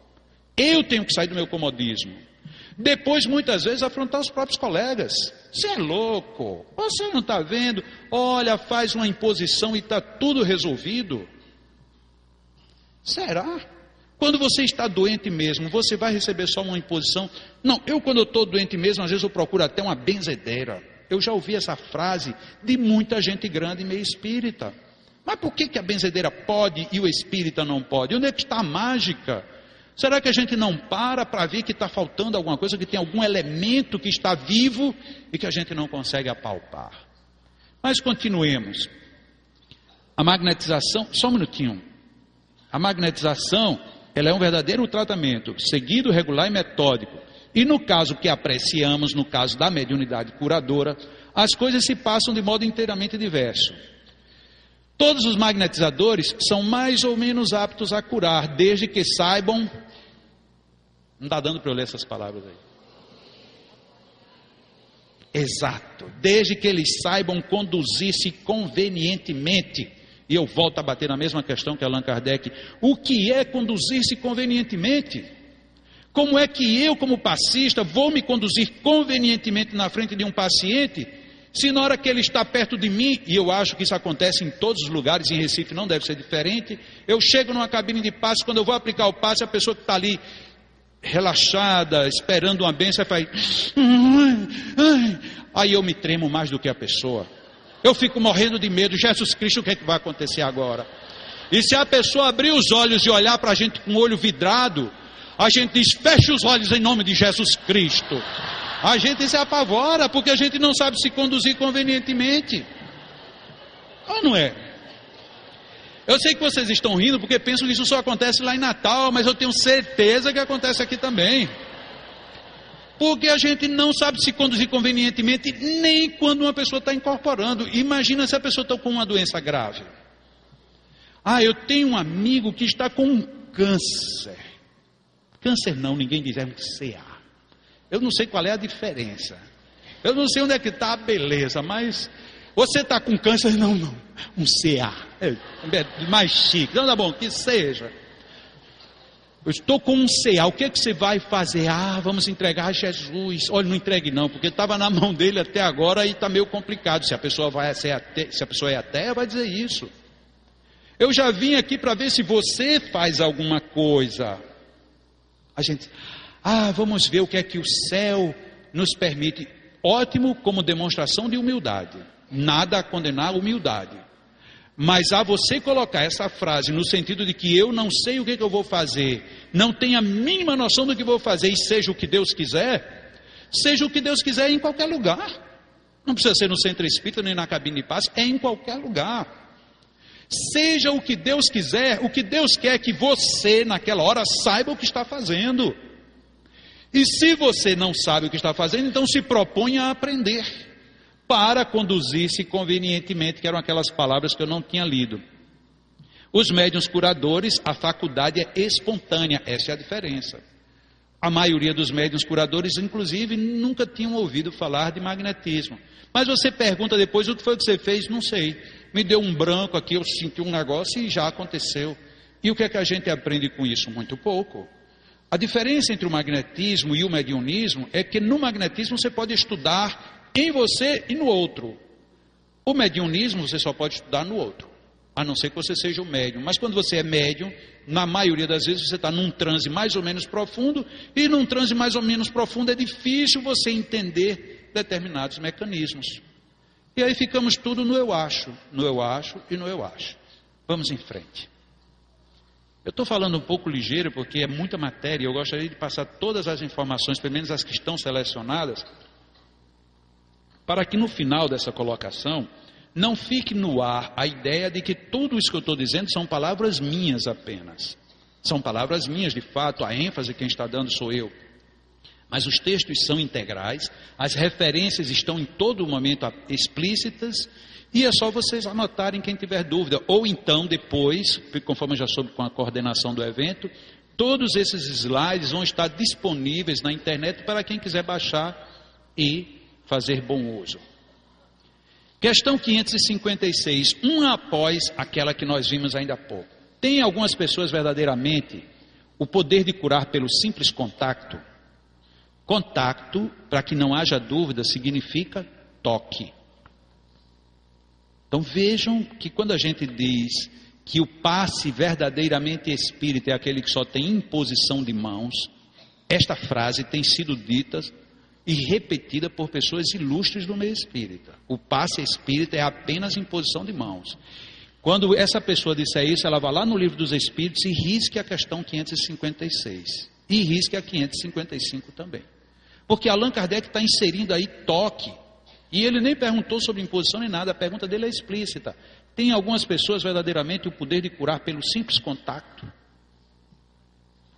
Eu tenho que sair do meu comodismo. Depois, muitas vezes, afrontar os próprios colegas. Você é louco, você não está vendo? Olha, faz uma imposição e está tudo resolvido. Será? Quando você está doente mesmo, você vai receber só uma imposição? Não, eu quando estou doente mesmo, às vezes eu procuro até uma benzedeira. Eu já ouvi essa frase de muita gente grande meio espírita. Mas por que, que a benzedeira pode e o espírita não pode? Onde é que está a mágica? Será que a gente não para para ver que está faltando alguma coisa, que tem algum elemento que está vivo e que a gente não consegue apalpar? Mas continuemos. A magnetização, só um minutinho. A magnetização, ela é um verdadeiro tratamento, seguido, regular e metódico. E no caso que apreciamos, no caso da mediunidade curadora, as coisas se passam de modo inteiramente diverso. Todos os magnetizadores são mais ou menos aptos a curar, desde que saibam. Não está dando para eu ler essas palavras aí. Exato. Desde que eles saibam conduzir-se convenientemente. E eu volto a bater na mesma questão que Allan Kardec. O que é conduzir-se convenientemente? Como é que eu, como passista, vou me conduzir convenientemente na frente de um paciente se na hora que ele está perto de mim, e eu acho que isso acontece em todos os lugares, em Recife não deve ser diferente, eu chego numa cabine de passe, quando eu vou aplicar o passe, a pessoa que está ali relaxada, esperando uma benção, faz. Aí eu me tremo mais do que a pessoa. Eu fico morrendo de medo. Jesus Cristo, o que, é que vai acontecer agora? E se a pessoa abrir os olhos e olhar para a gente com o olho vidrado, a gente diz: feche os olhos em nome de Jesus Cristo a gente se apavora porque a gente não sabe se conduzir convenientemente. Ou não é? Eu sei que vocês estão rindo porque pensam que isso só acontece lá em Natal, mas eu tenho certeza que acontece aqui também. Porque a gente não sabe se conduzir convenientemente nem quando uma pessoa está incorporando. Imagina se a pessoa está com uma doença grave. Ah, eu tenho um amigo que está com um câncer. Câncer não, ninguém diz, é um CA. Eu não sei qual é a diferença. Eu não sei onde é que está a beleza, mas você está com câncer? Não, não. Um CA. É, é mais chique. Não, tá bom, que seja. Eu estou com um CA, o que, é que você vai fazer? Ah, vamos entregar a Jesus. Olha, não entregue não, porque estava na mão dele até agora e está meio complicado. Se a pessoa vai se a pessoa é até, vai dizer isso. Eu já vim aqui para ver se você faz alguma coisa. A gente, ah, vamos ver o que é que o céu nos permite. Ótimo como demonstração de humildade. Nada a condenar a humildade. Mas a você colocar essa frase no sentido de que eu não sei o que, que eu vou fazer, não tenho a mínima noção do que vou fazer e seja o que Deus quiser, seja o que Deus quiser em qualquer lugar. Não precisa ser no centro espírita nem na cabine de paz, é em qualquer lugar. Seja o que Deus quiser, o que Deus quer que você, naquela hora, saiba o que está fazendo. E se você não sabe o que está fazendo, então se propõe a aprender para conduzir-se convenientemente, que eram aquelas palavras que eu não tinha lido. Os médiuns curadores, a faculdade é espontânea, essa é a diferença. A maioria dos médiuns curadores, inclusive, nunca tinham ouvido falar de magnetismo. Mas você pergunta depois o que foi que você fez, não sei. Me deu um branco aqui, eu senti um negócio e já aconteceu. E o que é que a gente aprende com isso? Muito pouco. A diferença entre o magnetismo e o mediunismo é que no magnetismo você pode estudar em você e no outro. O mediunismo você só pode estudar no outro, a não ser que você seja o médium. Mas quando você é médium, na maioria das vezes você está num transe mais ou menos profundo, e num transe mais ou menos profundo é difícil você entender determinados mecanismos. E aí ficamos tudo no eu acho, no eu acho e no eu acho. Vamos em frente. Eu estou falando um pouco ligeiro porque é muita matéria. Eu gostaria de passar todas as informações, pelo menos as que estão selecionadas, para que no final dessa colocação não fique no ar a ideia de que tudo isso que eu estou dizendo são palavras minhas apenas. São palavras minhas, de fato, a ênfase quem está dando sou eu. Mas os textos são integrais, as referências estão em todo momento explícitas e é só vocês anotarem quem tiver dúvida. Ou então, depois, conforme eu já soube com a coordenação do evento, todos esses slides vão estar disponíveis na internet para quem quiser baixar e fazer bom uso. Questão 556, uma após aquela que nós vimos ainda há pouco. Tem algumas pessoas verdadeiramente o poder de curar pelo simples contato? Contato, para que não haja dúvida, significa toque. Então vejam que quando a gente diz que o passe verdadeiramente espírita é aquele que só tem imposição de mãos, esta frase tem sido dita e repetida por pessoas ilustres do meio espírita. O passe espírita é apenas imposição de mãos. Quando essa pessoa disser isso, ela vai lá no livro dos Espíritos e risque a questão 556. E risque a 555 também. Porque Allan Kardec está inserindo aí toque. E ele nem perguntou sobre imposição nem nada, a pergunta dele é explícita. Tem algumas pessoas verdadeiramente o poder de curar pelo simples contato?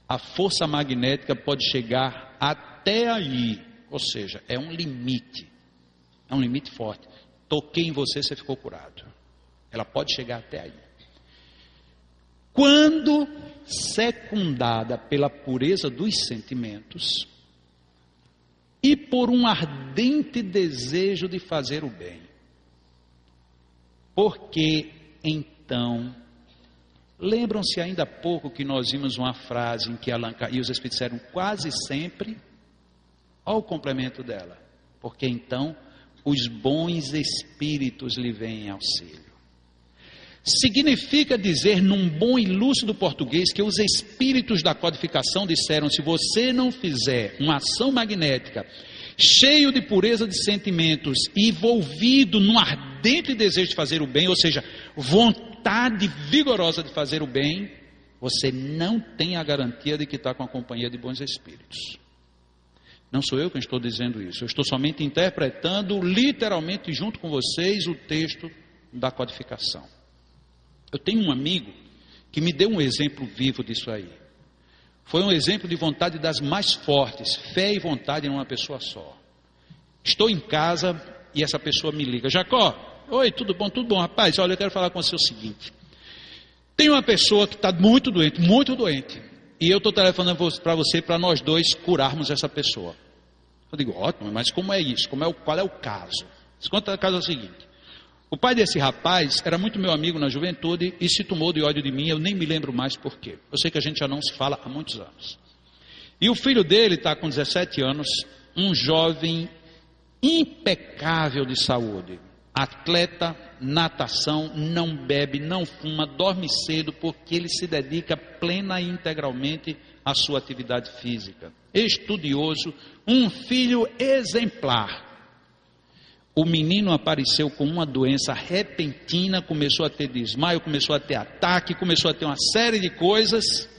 A força magnética pode chegar até aí, ou seja, é um limite, é um limite forte. Toquei em você, você ficou curado. Ela pode chegar até aí. Quando secundada pela pureza dos sentimentos e por um ardente desejo de fazer o bem. Porque então, lembram-se ainda há pouco que nós vimos uma frase em que Allan e os Espíritos disseram quase sempre, ao complemento dela, porque então os bons espíritos lhe vêm em auxílio. Significa dizer, num bom e lúcido português, que os espíritos da codificação disseram: se você não fizer uma ação magnética cheio de pureza de sentimentos envolvido num ardente desejo de fazer o bem, ou seja, vontade vigorosa de fazer o bem, você não tem a garantia de que está com a companhia de bons espíritos. Não sou eu quem estou dizendo isso, eu estou somente interpretando literalmente junto com vocês o texto da codificação. Eu tenho um amigo que me deu um exemplo vivo disso aí. Foi um exemplo de vontade das mais fortes, fé e vontade em uma pessoa só. Estou em casa e essa pessoa me liga: Jacó, oi, tudo bom, tudo bom, rapaz? Olha, eu quero falar com você o seguinte: tem uma pessoa que está muito doente, muito doente, e eu estou telefonando para você para nós dois curarmos essa pessoa. Eu digo, ótimo, mas como é isso? Como é o, qual é o caso? O caso é o seguinte: o pai desse rapaz era muito meu amigo na juventude e se tomou de ódio de mim, eu nem me lembro mais por quê. Eu sei que a gente já não se fala há muitos anos. E o filho dele está com 17 anos, um jovem impecável de saúde, atleta, natação, não bebe, não fuma, dorme cedo porque ele se dedica plena e integralmente à sua atividade física. Estudioso, um filho exemplar o menino apareceu com uma doença repentina, começou a ter desmaio, começou a ter ataque, começou a ter uma série de coisas.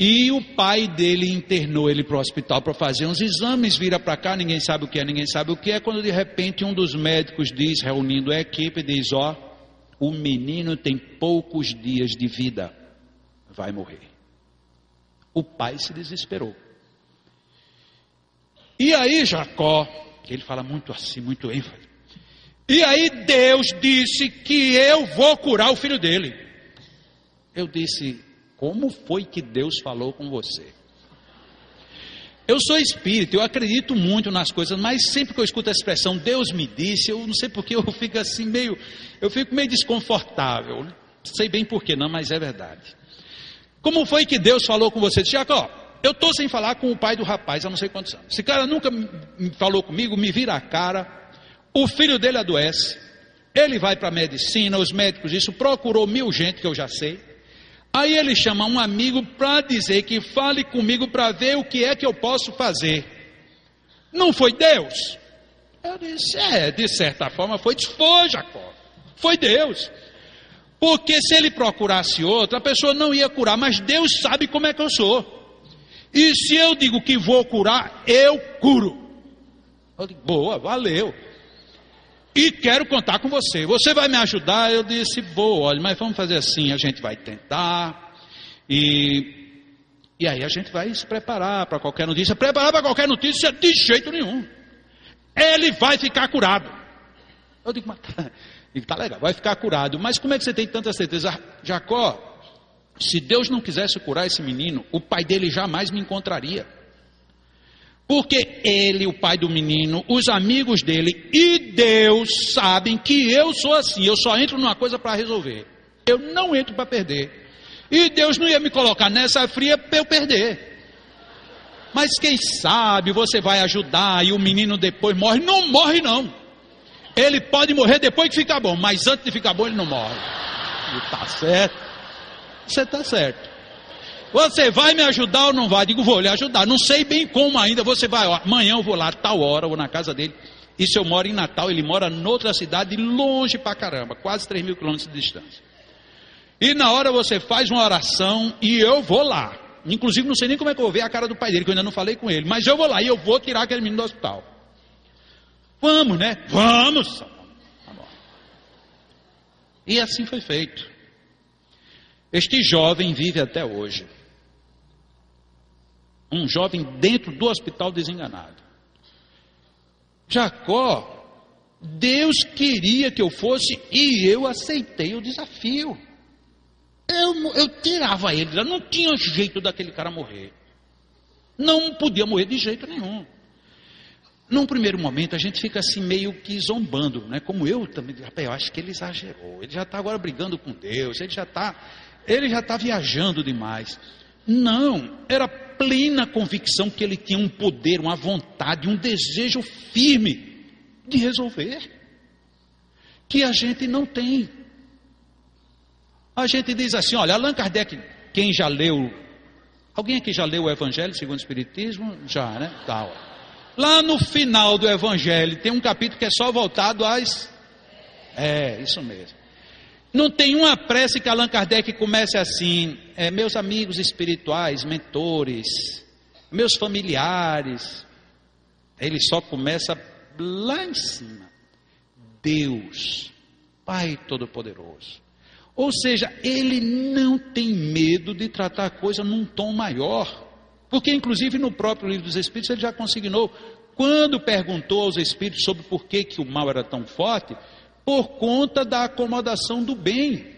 E o pai dele internou ele para o hospital para fazer uns exames, vira para cá, ninguém sabe o que é, ninguém sabe o que é, quando de repente um dos médicos diz, reunindo a equipe, diz, ó, o menino tem poucos dias de vida, vai morrer. O pai se desesperou. E aí Jacó ele fala muito assim, muito ênfase. E aí Deus disse que eu vou curar o filho dele. Eu disse: Como foi que Deus falou com você? Eu sou espírito, eu acredito muito nas coisas, mas sempre que eu escuto a expressão Deus me disse, eu não sei porque eu fico assim meio, eu fico meio desconfortável. Sei bem porquê não, mas é verdade. Como foi que Deus falou com você? Jacó, eu estou sem falar com o pai do rapaz há não sei quantos anos. Esse cara nunca falou comigo, me vira a cara. O filho dele adoece. Ele vai para a medicina, os médicos isso, procurou mil gente que eu já sei. Aí ele chama um amigo para dizer que fale comigo para ver o que é que eu posso fazer. Não foi Deus? Eu disse, é, de certa forma foi, foi Jacó. Foi Deus. Porque se ele procurasse outra, a pessoa não ia curar, mas Deus sabe como é que eu sou. E se eu digo que vou curar, eu curo. Eu digo, boa, valeu. E quero contar com você. Você vai me ajudar? Eu disse, boa, olha, mas vamos fazer assim, a gente vai tentar. E, e aí a gente vai se preparar para qualquer notícia. Preparar para qualquer notícia de jeito nenhum. Ele vai ficar curado. Eu digo, mas tá, tá legal, vai ficar curado. Mas como é que você tem tanta certeza? Jacó, se Deus não quisesse curar esse menino, o pai dele jamais me encontraria. Porque ele, o pai do menino, os amigos dele e Deus sabem que eu sou assim. Eu só entro numa coisa para resolver. Eu não entro para perder. E Deus não ia me colocar nessa fria para eu perder. Mas quem sabe você vai ajudar e o menino depois morre. Não morre, não. Ele pode morrer depois que ficar bom, mas antes de ficar bom ele não morre. E tá certo. Você está certo. Você vai me ajudar ou não vai? Digo, vou lhe ajudar. Não sei bem como ainda. Você vai, ó, amanhã eu vou lá, tal hora, vou na casa dele. E se eu moro em Natal, ele mora noutra cidade, longe pra caramba, quase 3 mil quilômetros de distância. E na hora você faz uma oração e eu vou lá. Inclusive, não sei nem como é que eu vou ver a cara do pai dele, que eu ainda não falei com ele. Mas eu vou lá e eu vou tirar aquele menino do hospital. Vamos, né? Vamos! Tá e assim foi feito. Este jovem vive até hoje. Um jovem dentro do hospital desenganado. Jacó, Deus queria que eu fosse e eu aceitei o desafio. Eu, eu tirava ele, não tinha jeito daquele cara morrer. Não podia morrer de jeito nenhum. Num primeiro momento a gente fica assim meio que zombando, né? Como eu também, rapaz, eu acho que ele exagerou. Ele já está agora brigando com Deus, ele já está, ele já está viajando demais. Não, era plena convicção que ele tinha um poder, uma vontade, um desejo firme de resolver, que a gente não tem. A gente diz assim, olha, Allan Kardec, quem já leu, alguém aqui já leu o Evangelho segundo o Espiritismo? Já, né? Tá, Lá no final do Evangelho tem um capítulo que é só voltado às. É, isso mesmo. Não tem uma prece que Allan Kardec comece assim, é, meus amigos espirituais, mentores, meus familiares. Ele só começa lá em cima. Deus, Pai Todo-Poderoso. Ou seja, ele não tem medo de tratar a coisa num tom maior. Porque, inclusive, no próprio livro dos Espíritos, ele já consignou. Quando perguntou aos Espíritos sobre por que, que o mal era tão forte, por conta da acomodação do bem.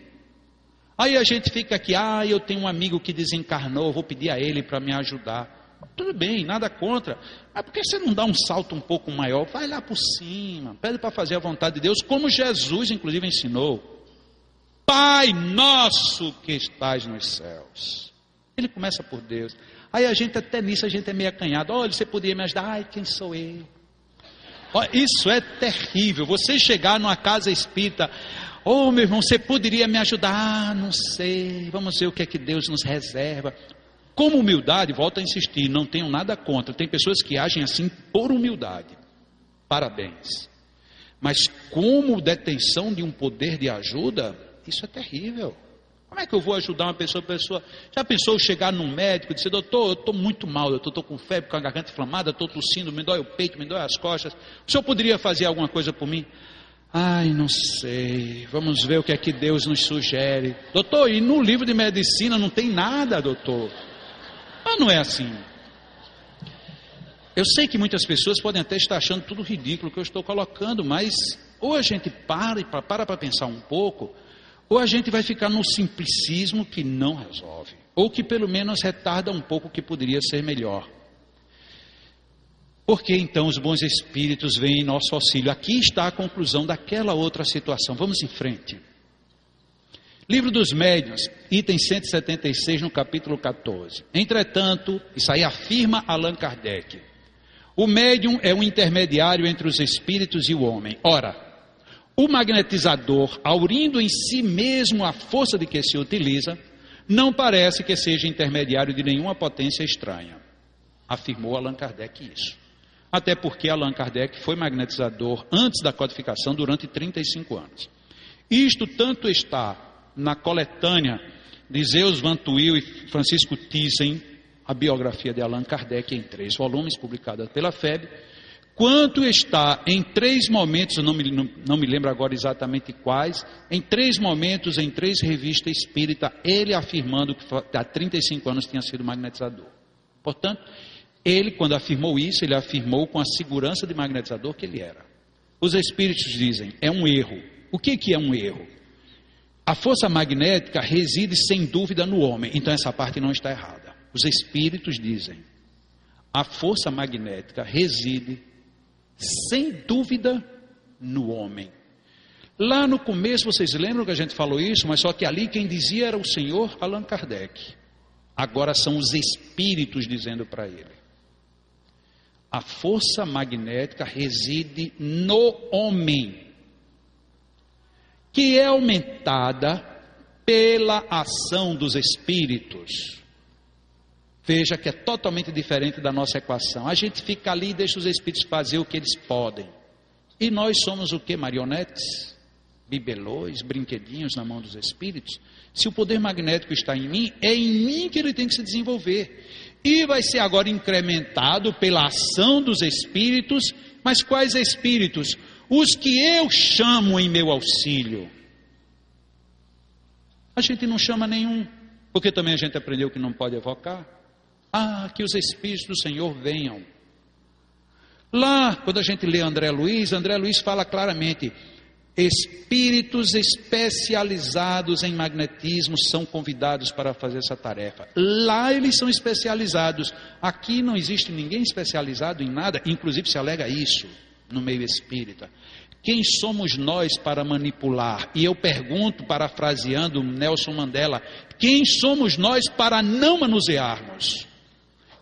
Aí a gente fica aqui, ah, eu tenho um amigo que desencarnou, vou pedir a ele para me ajudar. Tudo bem, nada contra. Mas por que você não dá um salto um pouco maior? Vai lá por cima, pede para fazer a vontade de Deus, como Jesus, inclusive, ensinou. Pai nosso que estás nos céus. Ele começa por Deus. Aí a gente, até nisso, a gente é meio acanhado. Olha, você podia me ajudar? Ai, quem sou eu? Isso é terrível. Você chegar numa casa espírita, oh meu irmão, você poderia me ajudar? Ah, não sei. Vamos ver o que é que Deus nos reserva. Como humildade, volto a insistir, não tenho nada contra. Tem pessoas que agem assim por humildade. Parabéns. Mas como detenção de um poder de ajuda, isso é terrível. Como é que eu vou ajudar uma pessoa? pessoa já pensou chegar num médico e dizer, doutor, eu estou muito mal, eu estou com febre, com a garganta inflamada, estou tossindo, me dói o peito, me dói as costas. O senhor poderia fazer alguma coisa por mim? Ai, não sei. Vamos ver o que é que Deus nos sugere. Doutor, e no livro de medicina não tem nada, doutor. Mas não é assim. Eu sei que muitas pessoas podem até estar achando tudo ridículo que eu estou colocando, mas ou a gente para para para pensar um pouco ou a gente vai ficar no simplicismo que não resolve, ou que pelo menos retarda um pouco o que poderia ser melhor. Por que então os bons espíritos vêm em nosso auxílio? Aqui está a conclusão daquela outra situação. Vamos em frente. Livro dos Médiuns, item 176, no capítulo 14. Entretanto, isso aí afirma Allan Kardec. O médium é um intermediário entre os espíritos e o homem. Ora, o magnetizador, aurindo em si mesmo a força de que se utiliza, não parece que seja intermediário de nenhuma potência estranha. Afirmou Allan Kardec isso. Até porque Allan Kardec foi magnetizador antes da codificação durante 35 anos. Isto tanto está na coletânea de Zeus Van Tuyl e Francisco Thyssen, a biografia de Allan Kardec em três volumes, publicada pela FEB, quanto está em três momentos, não me, não, me lembro agora exatamente quais, em três momentos, em três revistas espírita, ele afirmando que há 35 anos tinha sido magnetizador. Portanto, ele, quando afirmou isso, ele afirmou com a segurança de magnetizador que ele era. Os espíritos dizem, é um erro. O que, que é um erro? A força magnética reside sem dúvida no homem, então essa parte não está errada. Os espíritos dizem, a força magnética reside sem dúvida, no homem. Lá no começo, vocês lembram que a gente falou isso, mas só que ali quem dizia era o senhor Allan Kardec. Agora são os espíritos dizendo para ele. A força magnética reside no homem, que é aumentada pela ação dos espíritos. Veja que é totalmente diferente da nossa equação. A gente fica ali e deixa os espíritos fazer o que eles podem. E nós somos o que? Marionetes? Bibelôs, brinquedinhos na mão dos espíritos? Se o poder magnético está em mim, é em mim que ele tem que se desenvolver. E vai ser agora incrementado pela ação dos espíritos, mas quais espíritos? Os que eu chamo em meu auxílio. A gente não chama nenhum, porque também a gente aprendeu que não pode evocar. Ah, que os Espíritos do Senhor venham. Lá, quando a gente lê André Luiz, André Luiz fala claramente: espíritos especializados em magnetismo são convidados para fazer essa tarefa. Lá eles são especializados. Aqui não existe ninguém especializado em nada, inclusive se alega isso no meio espírita. Quem somos nós para manipular? E eu pergunto, parafraseando Nelson Mandela, quem somos nós para não manusearmos?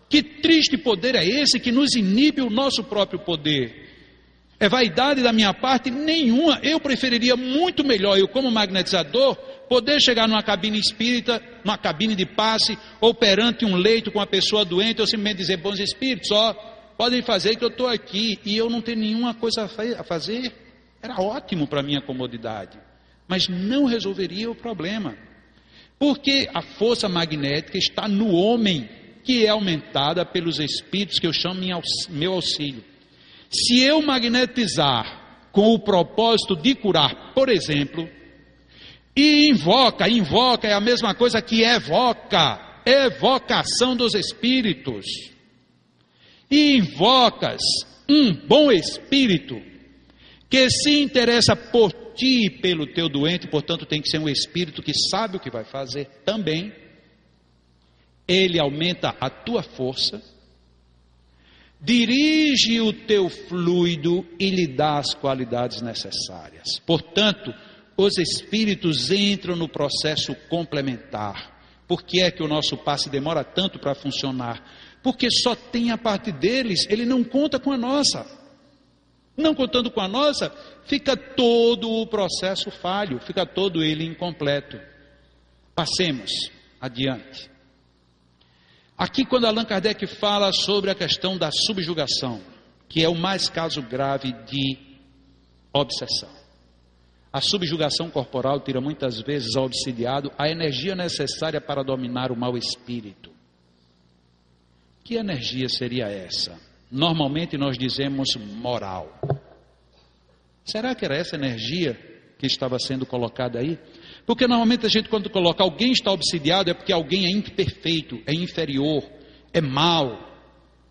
Que triste poder é esse que nos inibe o nosso próprio poder? É vaidade da minha parte? Nenhuma. Eu preferiria muito melhor, eu como magnetizador, poder chegar numa cabine espírita, numa cabine de passe, ou perante um leito com uma pessoa doente, ou simplesmente dizer, bons espíritos, ó, podem fazer que eu estou aqui e eu não tenho nenhuma coisa a fazer. Era ótimo para minha comodidade, mas não resolveria o problema. Porque a força magnética está no homem, que é aumentada pelos espíritos que eu chamo meu auxílio. Se eu magnetizar com o propósito de curar, por exemplo, e invoca, invoca é a mesma coisa que evoca, evocação dos espíritos. E invocas um bom espírito, que se interessa por ti e pelo teu doente, portanto tem que ser um espírito que sabe o que vai fazer também. Ele aumenta a tua força, dirige o teu fluido e lhe dá as qualidades necessárias. Portanto, os espíritos entram no processo complementar. Por que é que o nosso passe demora tanto para funcionar? Porque só tem a parte deles, ele não conta com a nossa. Não contando com a nossa, fica todo o processo falho, fica todo ele incompleto. Passemos adiante. Aqui, quando Allan Kardec fala sobre a questão da subjugação, que é o mais caso grave de obsessão. A subjugação corporal tira muitas vezes ao obsidiado a energia necessária para dominar o mau espírito. Que energia seria essa? Normalmente nós dizemos moral. Será que era essa energia que estava sendo colocada aí? Porque normalmente a gente, quando coloca alguém está obsidiado, é porque alguém é imperfeito, é inferior, é mau,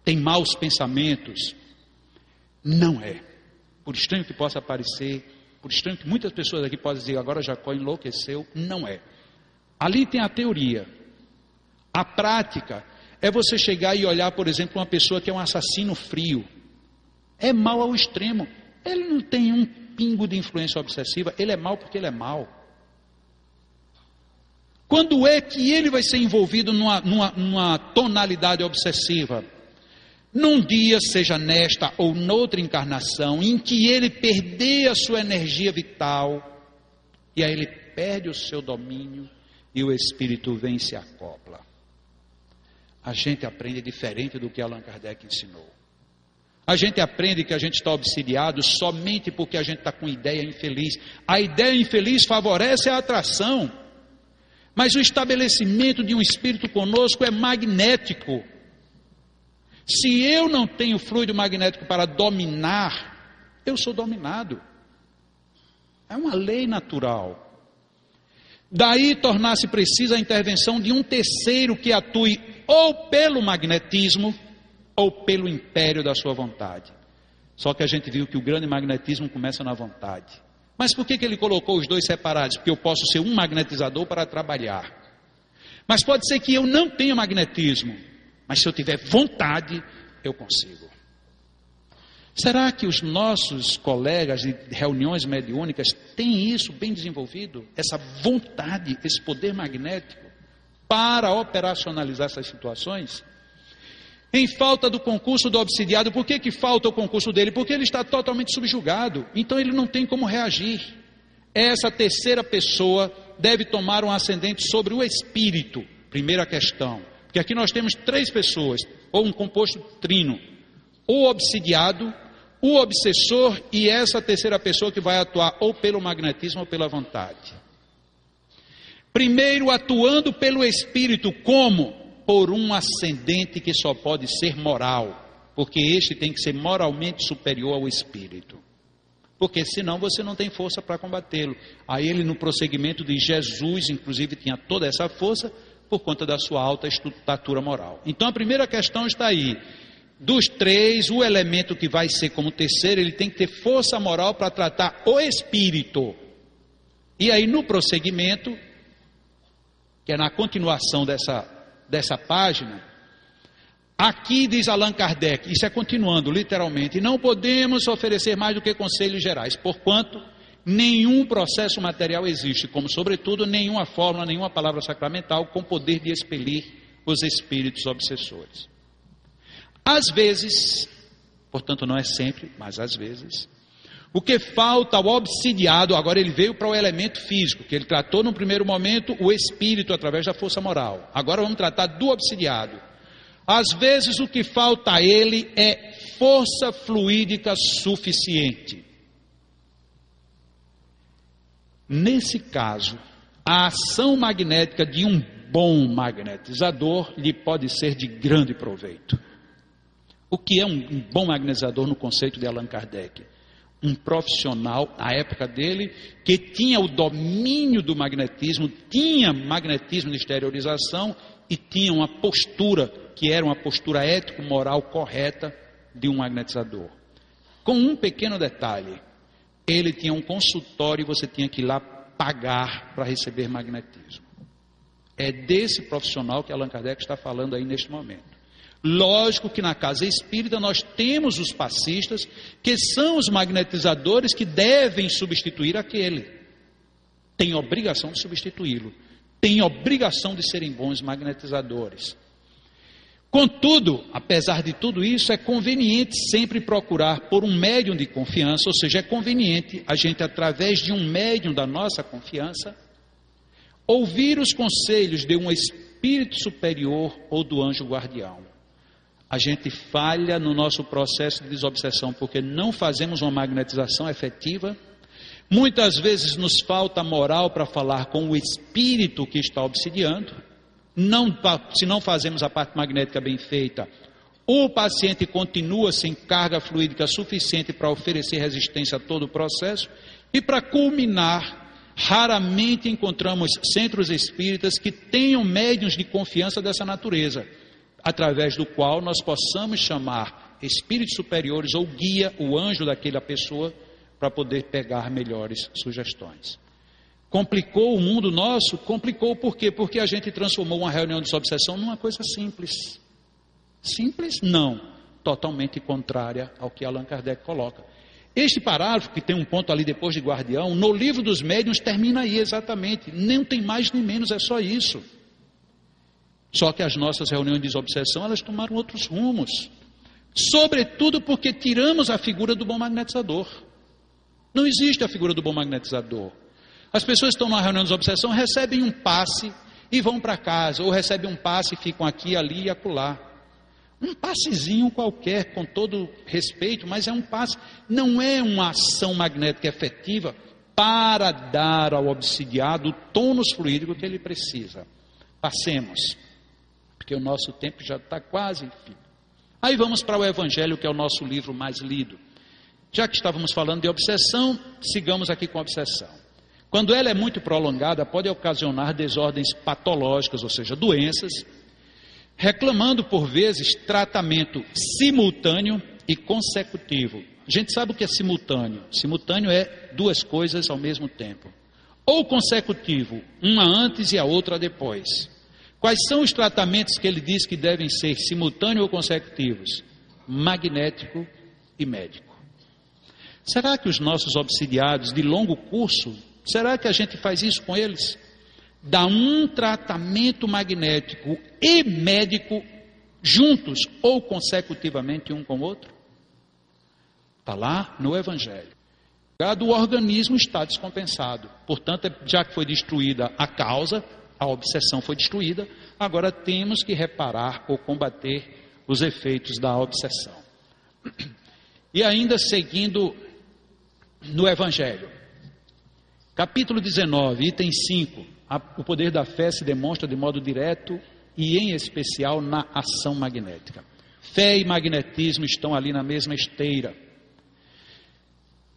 tem maus pensamentos. Não é. Por estranho que possa parecer, por estranho que muitas pessoas aqui podem dizer, agora Jacó enlouqueceu, não é. Ali tem a teoria. A prática é você chegar e olhar, por exemplo, uma pessoa que é um assassino frio. É mal ao extremo. Ele não tem um pingo de influência obsessiva, ele é mal porque ele é mal. Quando é que ele vai ser envolvido numa, numa, numa tonalidade obsessiva? Num dia, seja nesta ou noutra encarnação, em que ele perder a sua energia vital, e aí ele perde o seu domínio, e o espírito vem e se acopla a gente aprende diferente do que Allan Kardec ensinou. A gente aprende que a gente está obsidiado somente porque a gente está com ideia infeliz. A ideia infeliz favorece a atração, mas o estabelecimento de um espírito conosco é magnético. Se eu não tenho fluido magnético para dominar, eu sou dominado. É uma lei natural. Daí tornar-se precisa a intervenção de um terceiro que atue ou pelo magnetismo ou pelo império da sua vontade. Só que a gente viu que o grande magnetismo começa na vontade. Mas por que, que ele colocou os dois separados? Porque eu posso ser um magnetizador para trabalhar. Mas pode ser que eu não tenha magnetismo, mas se eu tiver vontade, eu consigo. Será que os nossos colegas de reuniões mediúnicas têm isso bem desenvolvido? Essa vontade, esse poder magnético? para operacionalizar essas situações? Em falta do concurso do obsidiado, por que, que falta o concurso dele? Porque ele está totalmente subjugado, então ele não tem como reagir. Essa terceira pessoa deve tomar um ascendente sobre o espírito, primeira questão. Porque aqui nós temos três pessoas, ou um composto trino: o obsidiado, o obsessor e essa terceira pessoa que vai atuar ou pelo magnetismo ou pela vontade. Primeiro, atuando pelo espírito, como? Por um ascendente que só pode ser moral, porque este tem que ser moralmente superior ao espírito. Porque senão você não tem força para combatê-lo. Aí ele, no prosseguimento de Jesus, inclusive, tinha toda essa força por conta da sua alta estatura moral. Então a primeira questão está aí. Dos três, o elemento que vai ser como terceiro, ele tem que ter força moral para tratar o espírito. E aí, no prosseguimento, que é na continuação dessa, dessa página, aqui diz Allan Kardec, isso é continuando literalmente, não podemos oferecer mais do que conselhos gerais, porquanto nenhum processo material existe, como, sobretudo, nenhuma fórmula, nenhuma palavra sacramental com poder de expelir os espíritos obsessores. Às vezes, portanto não é sempre, mas às vezes, o que falta ao obsidiado, agora ele veio para o elemento físico, que ele tratou no primeiro momento o espírito através da força moral. Agora vamos tratar do obsidiado. Às vezes o que falta a ele é força fluídica suficiente. Nesse caso, a ação magnética de um bom magnetizador lhe pode ser de grande proveito. O que é um, bom magnetizador no conceito de Allan Kardec? Um profissional, na época dele, que tinha o domínio do magnetismo, tinha magnetismo de exteriorização e tinha uma postura, que era uma postura ético-moral correta de um magnetizador. Com um pequeno detalhe, ele tinha um consultório e você tinha que ir lá pagar para receber magnetismo. É desse profissional que Allan Kardec está falando aí neste momento. Lógico que na casa espírita nós temos os passistas, que são os magnetizadores que devem substituir aquele. Tem obrigação de substituí-lo. Tem obrigação de serem bons magnetizadores. Contudo, apesar de tudo isso, é conveniente sempre procurar por um médium de confiança, ou seja, é conveniente a gente, através de um médium da nossa confiança, ouvir os conselhos de um espírito superior ou do anjo guardião a gente falha no nosso processo de desobsessão porque não fazemos uma magnetização efetiva. Muitas vezes nos falta moral para falar com o espírito que está obsidiando. Não, se não fazemos a parte magnética bem feita, o paciente continua sem carga fluídica suficiente para oferecer resistência a todo o processo. E para culminar, raramente encontramos centros espíritas que tenham médiums de confiança dessa natureza através do qual nós possamos chamar espíritos superiores ou guia, o anjo daquela pessoa, para poder pegar melhores sugestões. Complicou o mundo nosso? Complicou por quê? Porque a gente transformou uma reunião de obsessão numa coisa simples. Simples? Não. Totalmente contrária ao que Allan Kardec coloca. Este parágrafo, que tem um ponto ali depois de guardião, no livro dos médiuns termina aí exatamente. Nem tem mais nem menos, é só isso. Só que as nossas reuniões de desobsessão, elas tomaram outros rumos. Sobretudo porque tiramos a figura do bom magnetizador. Não existe a figura do bom magnetizador. As pessoas estão numa reunião de desobsessão, recebem um passe e vão para casa, ou recebem um passe e ficam aqui, ali e acolá. Um passezinho qualquer, com todo respeito, mas é um passe, não é uma ação magnética efetiva para dar ao obsidiado o tônus fluídico que ele precisa. Passemos porque o nosso tempo já está quase fim. Aí vamos para o Evangelho, que é o nosso livro mais lido. Já que estávamos falando de obsessão, sigamos aqui com a obsessão. Quando ela é muito prolongada, pode ocasionar desordens patológicas, ou seja, doenças, reclamando por vezes tratamento simultâneo e consecutivo. A gente sabe o que é simultâneo. Simultâneo é duas coisas ao mesmo tempo. Ou consecutivo, uma antes e a outra depois. Quais são os tratamentos que ele diz que devem ser simultâneos ou consecutivos? Magnético e médico. Será que os nossos obsidiados de longo curso, será que a gente faz isso com eles? Dá um tratamento magnético e médico juntos ou consecutivamente um com o outro? Está lá no Evangelho. O organismo está descompensado. Portanto, já que foi destruída a causa, a obsessão foi destruída, agora temos que reparar ou combater os efeitos da obsessão. E ainda seguindo no Evangelho. Capítulo 19, item 5. O poder da fé se demonstra de modo direto e, em especial, na ação magnética. Fé e magnetismo estão ali na mesma esteira.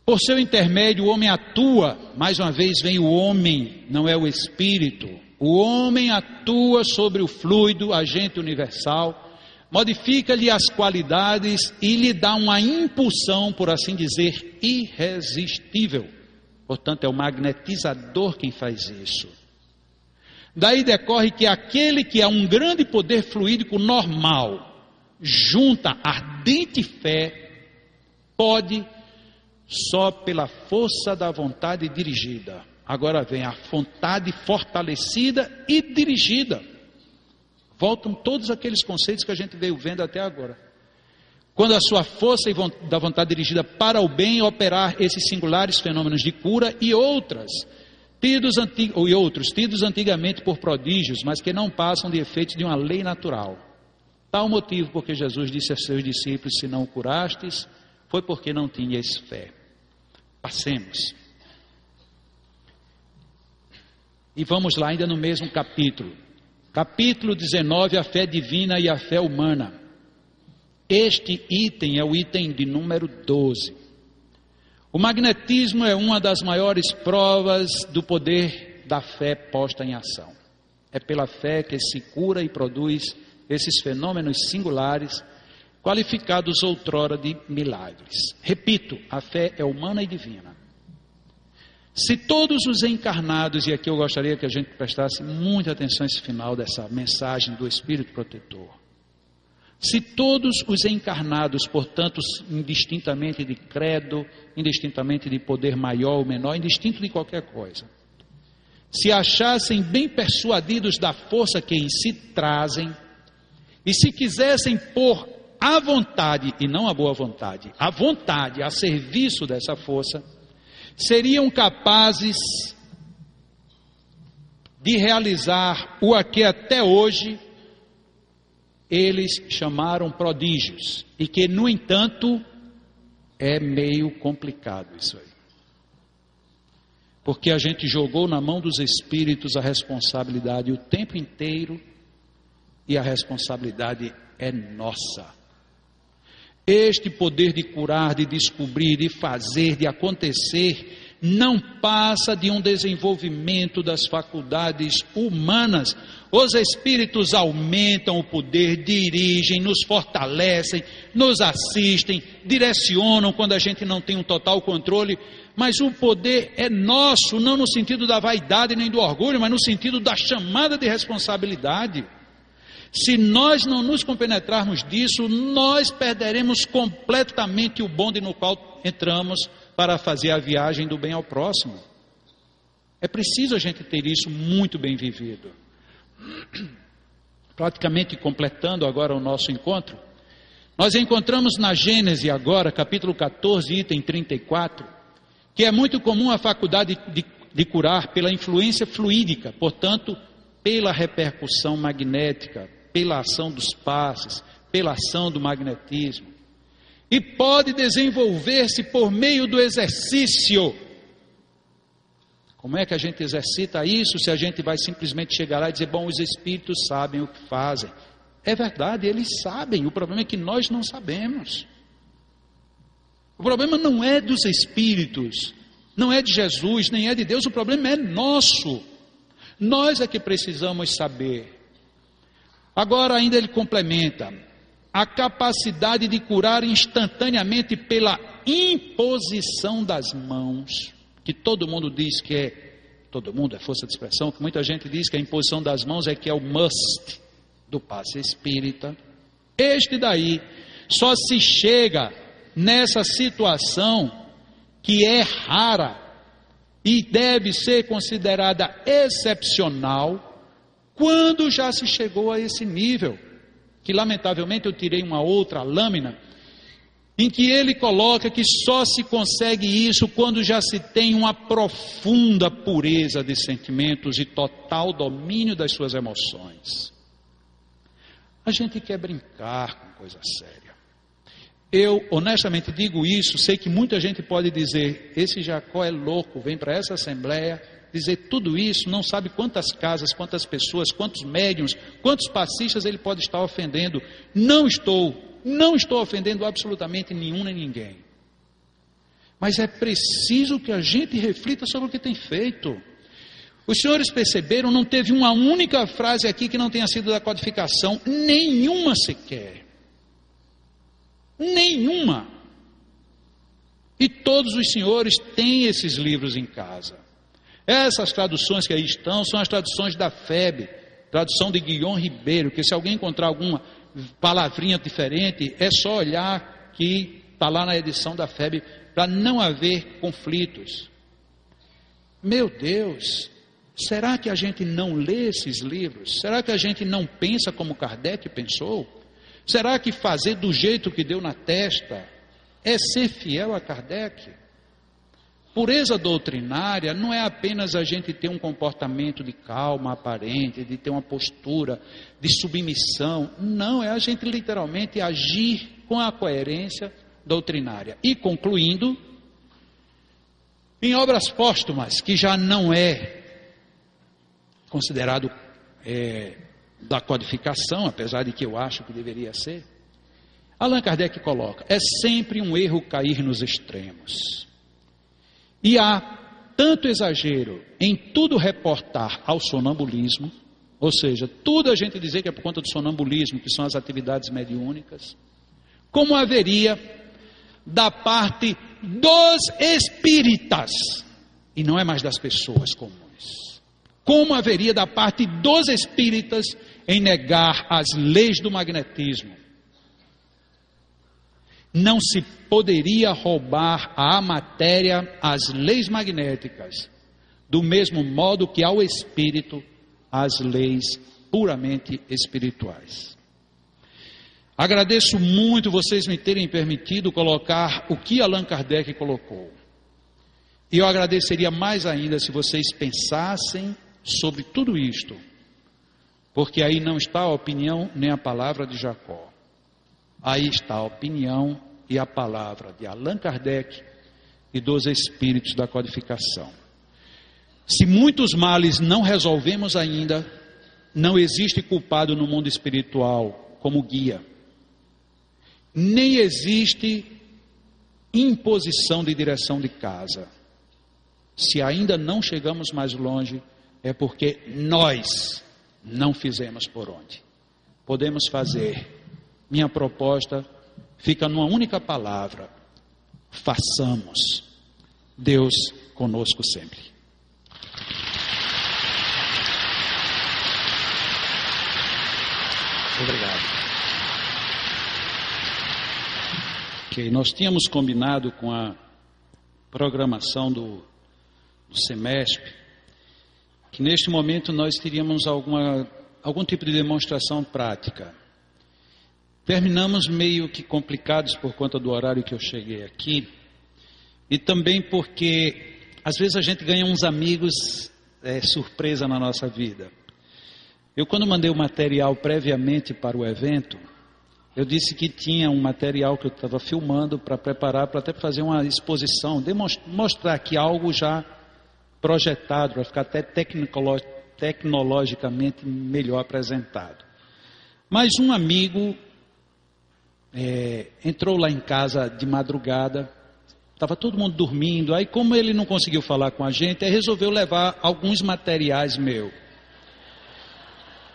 Por seu intermédio, o homem atua, mais uma vez vem o homem, não é o espírito. O homem atua sobre o fluido, agente universal, modifica-lhe as qualidades e lhe dá uma impulsão, por assim dizer, irresistível. Portanto, é o magnetizador quem faz isso. Daí decorre que aquele que é um grande poder fluídico normal, junta ardente fé, pode só pela força da vontade dirigida. Agora vem a vontade fortalecida e dirigida. Voltam todos aqueles conceitos que a gente veio vendo até agora. Quando a sua força da vontade dirigida para o bem operar esses singulares fenômenos de cura e outras, tidos ou outros, tidos antigamente por prodígios, mas que não passam de efeitos de uma lei natural. Tal motivo porque Jesus disse a seus discípulos: Se não curastes, foi porque não tinhas fé. Passemos. E vamos lá, ainda no mesmo capítulo. Capítulo 19, a fé divina e a fé humana. Este item é o item de número 12. O magnetismo é uma das maiores provas do poder da fé posta em ação. É pela fé que se cura e produz esses fenômenos singulares qualificados outrora de milagres. Repito, a fé é humana e divina. Se todos os encarnados, e aqui eu gostaria que a gente prestasse muita atenção a esse final dessa mensagem do Espírito Protetor, se todos os encarnados, portanto, indistintamente de credo, indistintamente de poder maior ou menor, indistinto de qualquer coisa, se achassem bem persuadidos da força que em si trazem, e se quisessem pôr a vontade, e não a boa vontade, a vontade a serviço dessa força, seriam capazes de realizar o que até hoje eles chamaram prodígios, e que, no entanto, é meio complicado isso aí. Porque a gente jogou na mão dos espíritos a responsabilidade o tempo inteiro, e a responsabilidade é nossa. Este poder de curar, de descobrir, de fazer, de acontecer, não passa de um desenvolvimento das faculdades humanas. Os espíritos aumentam o poder, dirigem, nos fortalecem, nos assistem, direcionam quando a gente não tem um total controle, mas o poder é nosso, não no sentido da vaidade nem do orgulho, mas no sentido da chamada de responsabilidade. Se nós não nos compenetrarmos disso, nós perderemos completamente o bonde no qual entramos para fazer a viagem do bem ao próximo. É preciso a gente ter isso muito bem vivido. Praticamente completando agora o nosso encontro, nós encontramos na Gênese agora, capítulo 14, item 34, que é muito comum a faculdade de, de curar pela influência fluídica, portanto, pela repercussão magnética, pela ação dos passes, pela ação do magnetismo. E pode desenvolver-se por meio do exercício. Como é que a gente exercita isso se a gente vai simplesmente chegar lá e dizer, bom, os espíritos sabem o que fazem? É verdade, eles sabem, o problema é que nós não sabemos. O problema não é dos espíritos, não é de Jesus, nem é de Deus, o problema é nosso. Nós é que precisamos saber. Agora, ainda ele complementa: a capacidade de curar instantaneamente pela imposição das mãos, que todo mundo diz que é, todo mundo é força de expressão, que muita gente diz que a imposição das mãos é que é o must do passe espírita. Este daí só se chega nessa situação que é rara e deve ser considerada excepcional quando já se chegou a esse nível, que lamentavelmente eu tirei uma outra lâmina, em que ele coloca que só se consegue isso quando já se tem uma profunda pureza de sentimentos e total domínio das suas emoções. A gente quer brincar com coisa séria. Eu honestamente digo isso, sei que muita gente pode dizer: esse Jacó é louco, vem para essa assembleia dizer tudo isso, não sabe quantas casas, quantas pessoas, quantos médiums, quantos passistas ele pode estar ofendendo. Não estou, não estou ofendendo absolutamente nenhum nem ninguém. Mas é preciso que a gente reflita sobre o que tem feito. Os senhores perceberam, não teve uma única frase aqui que não tenha sido da codificação, nenhuma sequer. Nenhuma. E todos os senhores têm esses livros em casa. Essas traduções que aí estão são as traduções da FEB, tradução de Guilhom Ribeiro, que se alguém encontrar alguma palavrinha diferente, é só olhar que está lá na edição da FEB, para não haver conflitos. Meu Deus, será que a gente não lê esses livros? Será que a gente não pensa como Kardec pensou? Será que fazer do jeito que deu na testa é ser fiel a Kardec? Pureza doutrinária não é apenas a gente ter um comportamento de calma aparente, de ter uma postura de submissão. Não, é a gente literalmente agir com a coerência doutrinária. E concluindo, em obras póstumas, que já não é considerado é, da codificação, apesar de que eu acho que deveria ser, Allan Kardec coloca: é sempre um erro cair nos extremos. E há tanto exagero em tudo reportar ao sonambulismo, ou seja, tudo a gente dizer que é por conta do sonambulismo, que são as atividades mediúnicas, como haveria da parte dos espíritas, e não é mais das pessoas comuns. Como haveria da parte dos espíritas em negar as leis do magnetismo, não se poderia roubar à matéria as leis magnéticas, do mesmo modo que ao espírito as leis puramente espirituais. Agradeço muito vocês me terem permitido colocar o que Allan Kardec colocou. E eu agradeceria mais ainda se vocês pensassem sobre tudo isto, porque aí não está a opinião nem a palavra de Jacó. Aí está a opinião e a palavra de Allan Kardec e dos espíritos da codificação. Se muitos males não resolvemos ainda, não existe culpado no mundo espiritual como guia. Nem existe imposição de direção de casa. Se ainda não chegamos mais longe, é porque nós não fizemos por onde. Podemos fazer. Minha proposta fica numa única palavra: façamos. Deus conosco sempre. Obrigado. Ok, nós tínhamos combinado com a programação do, do semestre que neste momento nós teríamos alguma, algum tipo de demonstração prática. Terminamos meio que complicados por conta do horário que eu cheguei aqui e também porque às vezes a gente ganha uns amigos é, surpresa na nossa vida. Eu, quando mandei o material previamente para o evento, eu disse que tinha um material que eu estava filmando para preparar, para até fazer uma exposição, mostrar que algo já projetado, para ficar até tecnologicamente melhor apresentado. Mas um amigo é, entrou lá em casa de madrugada, estava todo mundo dormindo. Aí, como ele não conseguiu falar com a gente, ele resolveu levar alguns materiais meus.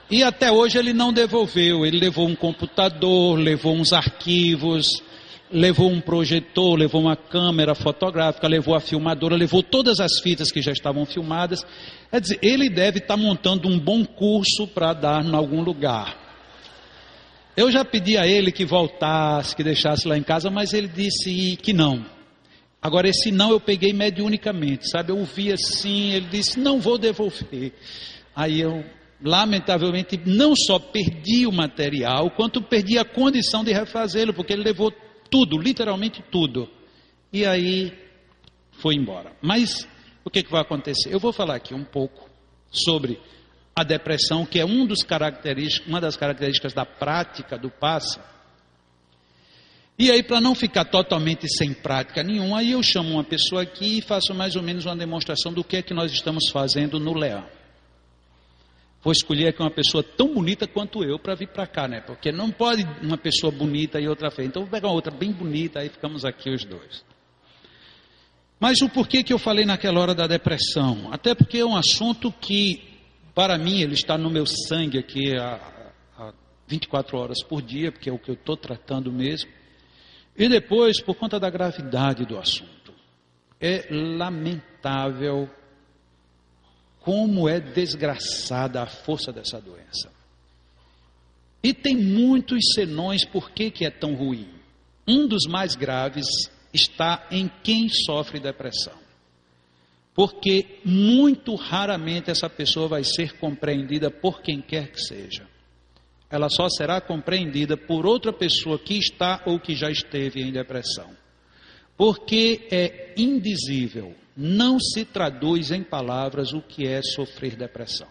E até hoje ele não devolveu. Ele levou um computador, levou uns arquivos, levou um projetor, levou uma câmera fotográfica, levou a filmadora, levou todas as fitas que já estavam filmadas. Quer dizer, ele deve estar montando um bom curso para dar em algum lugar. Eu já pedi a ele que voltasse, que deixasse lá em casa, mas ele disse que não. Agora, esse não eu peguei mediunicamente, sabe? Eu ouvi assim, ele disse: não vou devolver. Aí eu, lamentavelmente, não só perdi o material, quanto perdi a condição de refazê-lo, porque ele levou tudo, literalmente tudo. E aí foi embora. Mas o que, que vai acontecer? Eu vou falar aqui um pouco sobre a depressão, que é um dos uma das características da prática do passe. E aí, para não ficar totalmente sem prática nenhuma, aí eu chamo uma pessoa aqui e faço mais ou menos uma demonstração do que é que nós estamos fazendo no Leão. Vou escolher aqui uma pessoa tão bonita quanto eu para vir para cá, né? Porque não pode uma pessoa bonita e outra feia. Então vou pegar uma outra bem bonita, aí ficamos aqui os dois. Mas o porquê que eu falei naquela hora da depressão? Até porque é um assunto que, para mim, ele está no meu sangue aqui há, há 24 horas por dia, porque é o que eu estou tratando mesmo. E depois, por conta da gravidade do assunto, é lamentável como é desgraçada a força dessa doença. E tem muitos senões por que, que é tão ruim. Um dos mais graves está em quem sofre depressão. Porque muito raramente essa pessoa vai ser compreendida por quem quer que seja ela só será compreendida por outra pessoa que está ou que já esteve em depressão. Porque é indizível, não se traduz em palavras o que é sofrer depressão.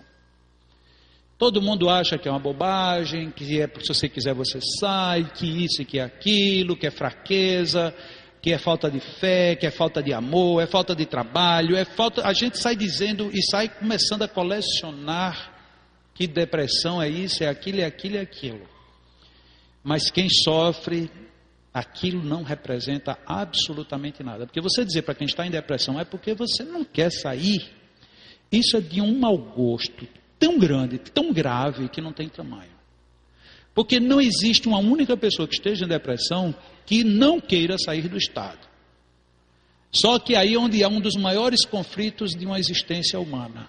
Todo mundo acha que é uma bobagem, que é, se você quiser você sai, que isso e que aquilo, que é fraqueza, que é falta de fé, que é falta de amor, é falta de trabalho, é falta. A gente sai dizendo e sai começando a colecionar que depressão é isso, é aquilo, é aquilo, é aquilo. Mas quem sofre, aquilo não representa absolutamente nada. Porque você dizer para quem está em depressão é porque você não quer sair. Isso é de um mau gosto tão grande, tão grave, que não tem tamanho. Porque não existe uma única pessoa que esteja em depressão que não queira sair do estado. Só que aí é onde há um dos maiores conflitos de uma existência humana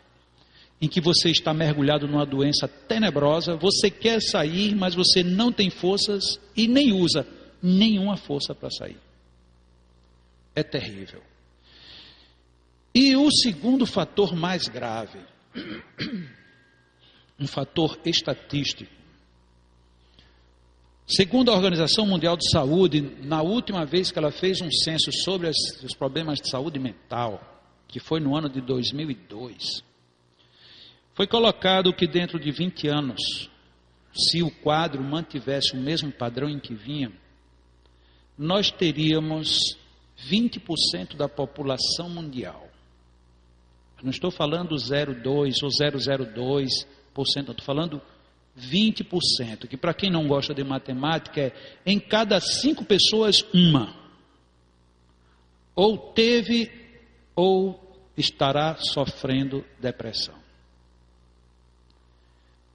em que você está mergulhado numa doença tenebrosa, você quer sair, mas você não tem forças e nem usa nenhuma força para sair. É terrível. E o segundo fator mais grave, um fator estatístico. Segundo a Organização Mundial de Saúde, na última vez que ela fez um censo sobre as, os problemas de saúde mental, que foi no ano de 2002, foi colocado que dentro de 20 anos, se o quadro mantivesse o mesmo padrão em que vinha, nós teríamos 20% da população mundial. não estou falando 0,2 ou 0,02%, estou falando 20%, que para quem não gosta de matemática é em cada cinco pessoas, uma. Ou teve ou estará sofrendo depressão.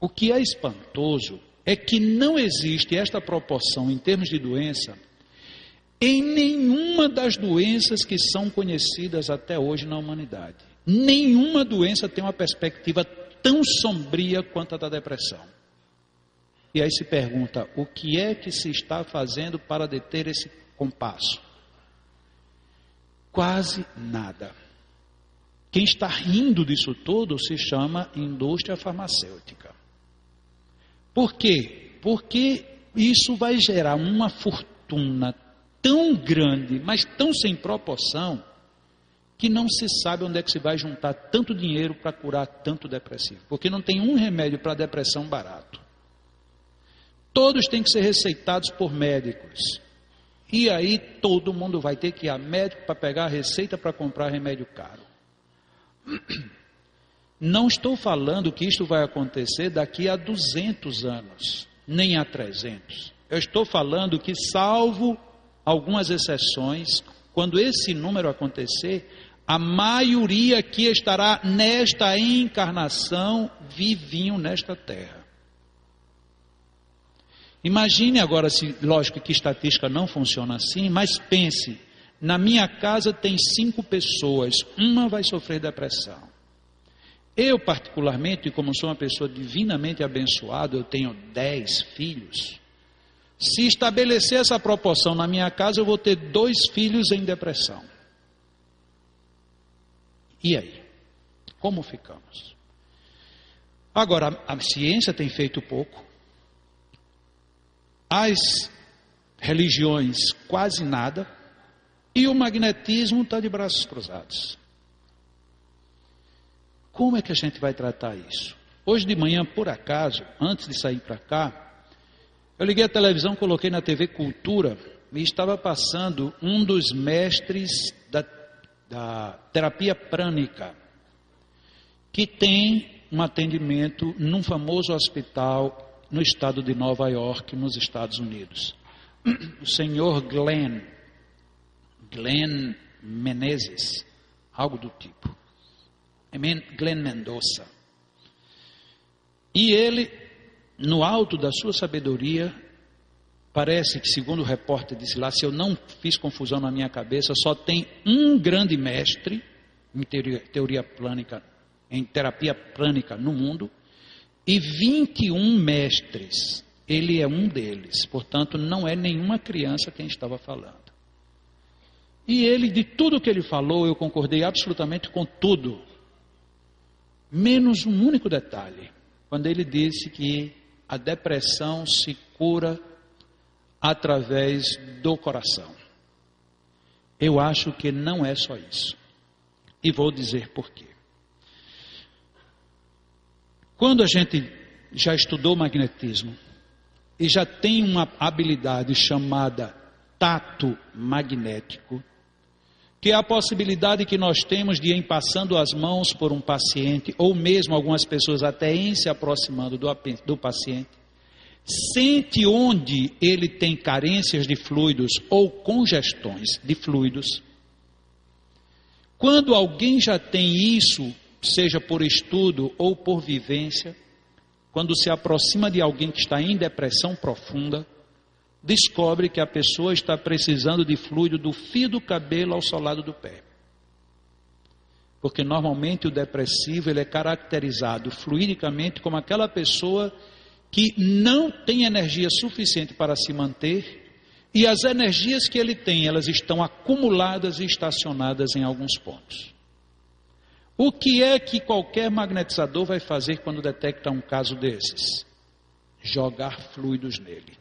O que é espantoso é que não existe esta proporção em termos de doença em nenhuma das doenças que são conhecidas até hoje na humanidade. Nenhuma doença tem uma perspectiva tão sombria quanto a da depressão. E aí se pergunta: o que é que se está fazendo para deter esse compasso? Quase nada. Quem está rindo disso tudo se chama indústria farmacêutica. Por quê? Porque isso vai gerar uma fortuna tão grande, mas tão sem proporção, que não se sabe onde é que se vai juntar tanto dinheiro para curar tanto depressivo. Porque não tem um remédio para depressão barato. Todos têm que ser receitados por médicos. E aí todo mundo vai ter que ir a médico para pegar a receita para comprar remédio caro. Não estou falando que isto vai acontecer daqui a 200 anos, nem a 300. Eu estou falando que, salvo algumas exceções, quando esse número acontecer, a maioria que estará nesta encarnação vivinho nesta terra. Imagine agora se, lógico que estatística não funciona assim, mas pense: na minha casa tem cinco pessoas, uma vai sofrer depressão. Eu, particularmente, como sou uma pessoa divinamente abençoada, eu tenho dez filhos. Se estabelecer essa proporção na minha casa, eu vou ter dois filhos em depressão. E aí? Como ficamos? Agora, a ciência tem feito pouco, as religiões quase nada, e o magnetismo está de braços cruzados. Como é que a gente vai tratar isso? Hoje de manhã, por acaso, antes de sair para cá, eu liguei a televisão, coloquei na TV Cultura me estava passando um dos mestres da, da terapia prânica, que tem um atendimento num famoso hospital no estado de Nova York, nos Estados Unidos. O senhor Glenn, Glenn Menezes, algo do tipo. Glenn Mendoza. E ele, no alto da sua sabedoria, parece que, segundo o repórter disse lá, se eu não fiz confusão na minha cabeça, só tem um grande mestre em teoria, teoria plânica, em terapia plânica no mundo, e 21 mestres. Ele é um deles, portanto, não é nenhuma criança quem estava falando. E ele, de tudo que ele falou, eu concordei absolutamente com tudo, menos um único detalhe quando ele disse que a depressão se cura através do coração. Eu acho que não é só isso. E vou dizer por quê. Quando a gente já estudou magnetismo e já tem uma habilidade chamada tato magnético, que é a possibilidade que nós temos de, em passando as mãos por um paciente, ou mesmo algumas pessoas até em se aproximando do, do paciente, sente onde ele tem carências de fluidos ou congestões de fluidos. Quando alguém já tem isso, seja por estudo ou por vivência, quando se aproxima de alguém que está em depressão profunda, descobre que a pessoa está precisando de fluido do fio do cabelo ao solado do pé. Porque normalmente o depressivo ele é caracterizado fluidicamente como aquela pessoa que não tem energia suficiente para se manter e as energias que ele tem, elas estão acumuladas e estacionadas em alguns pontos. O que é que qualquer magnetizador vai fazer quando detecta um caso desses? Jogar fluidos nele.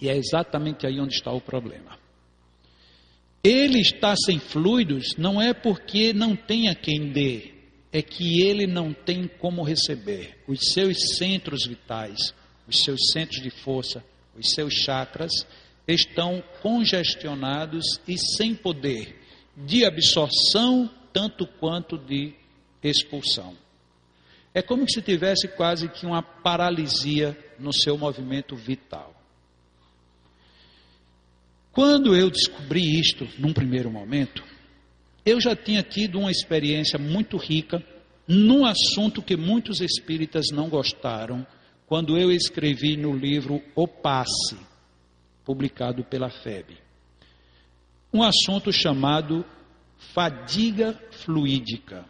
E é exatamente aí onde está o problema. Ele está sem fluidos não é porque não tem a quem dê, é que ele não tem como receber. Os seus centros vitais, os seus centros de força, os seus chakras estão congestionados e sem poder de absorção tanto quanto de expulsão. É como se tivesse quase que uma paralisia no seu movimento vital. Quando eu descobri isto, num primeiro momento, eu já tinha tido uma experiência muito rica num assunto que muitos espíritas não gostaram, quando eu escrevi no livro O Passe, publicado pela FEB. Um assunto chamado fadiga fluídica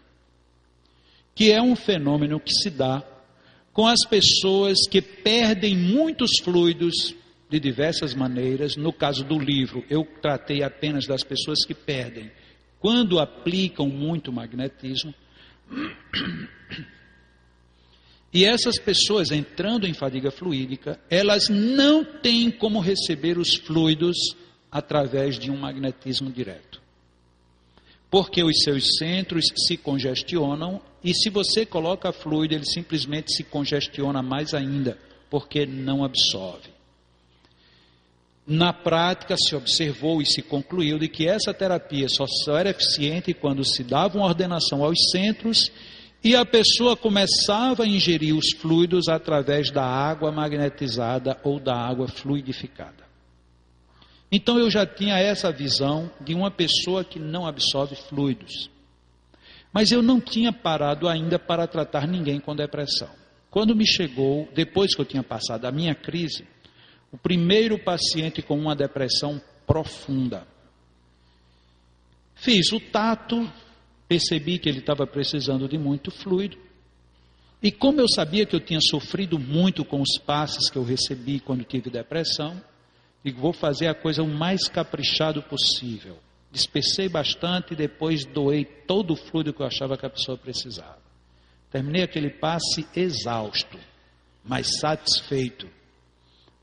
que é um fenômeno que se dá com as pessoas que perdem muitos fluidos de diversas maneiras. No caso do livro, eu tratei apenas das pessoas que perdem quando aplicam muito magnetismo. E essas pessoas entrando em fadiga fluídica, elas não têm como receber os fluidos através de um magnetismo direto porque os seus centros se congestionam e se você coloca fluido, ele simplesmente se congestiona mais ainda, porque não absorve. Na prática, se observou e se concluiu de que essa terapia só era eficiente quando se dava uma ordenação aos centros e a pessoa começava a ingerir os fluidos através da água magnetizada ou da água fluidificada. Então eu já tinha essa visão de uma pessoa que não absorve fluidos. Mas eu não tinha parado ainda para tratar ninguém com depressão. Quando me chegou, depois que eu tinha passado a minha crise, o primeiro paciente com uma depressão profunda. Fiz o tato, percebi que ele estava precisando de muito fluido. E como eu sabia que eu tinha sofrido muito com os passes que eu recebi quando tive depressão, Vou fazer a coisa o mais caprichado possível. Despecei bastante e depois doei todo o fluido que eu achava que a pessoa precisava. Terminei aquele passe exausto, mas satisfeito,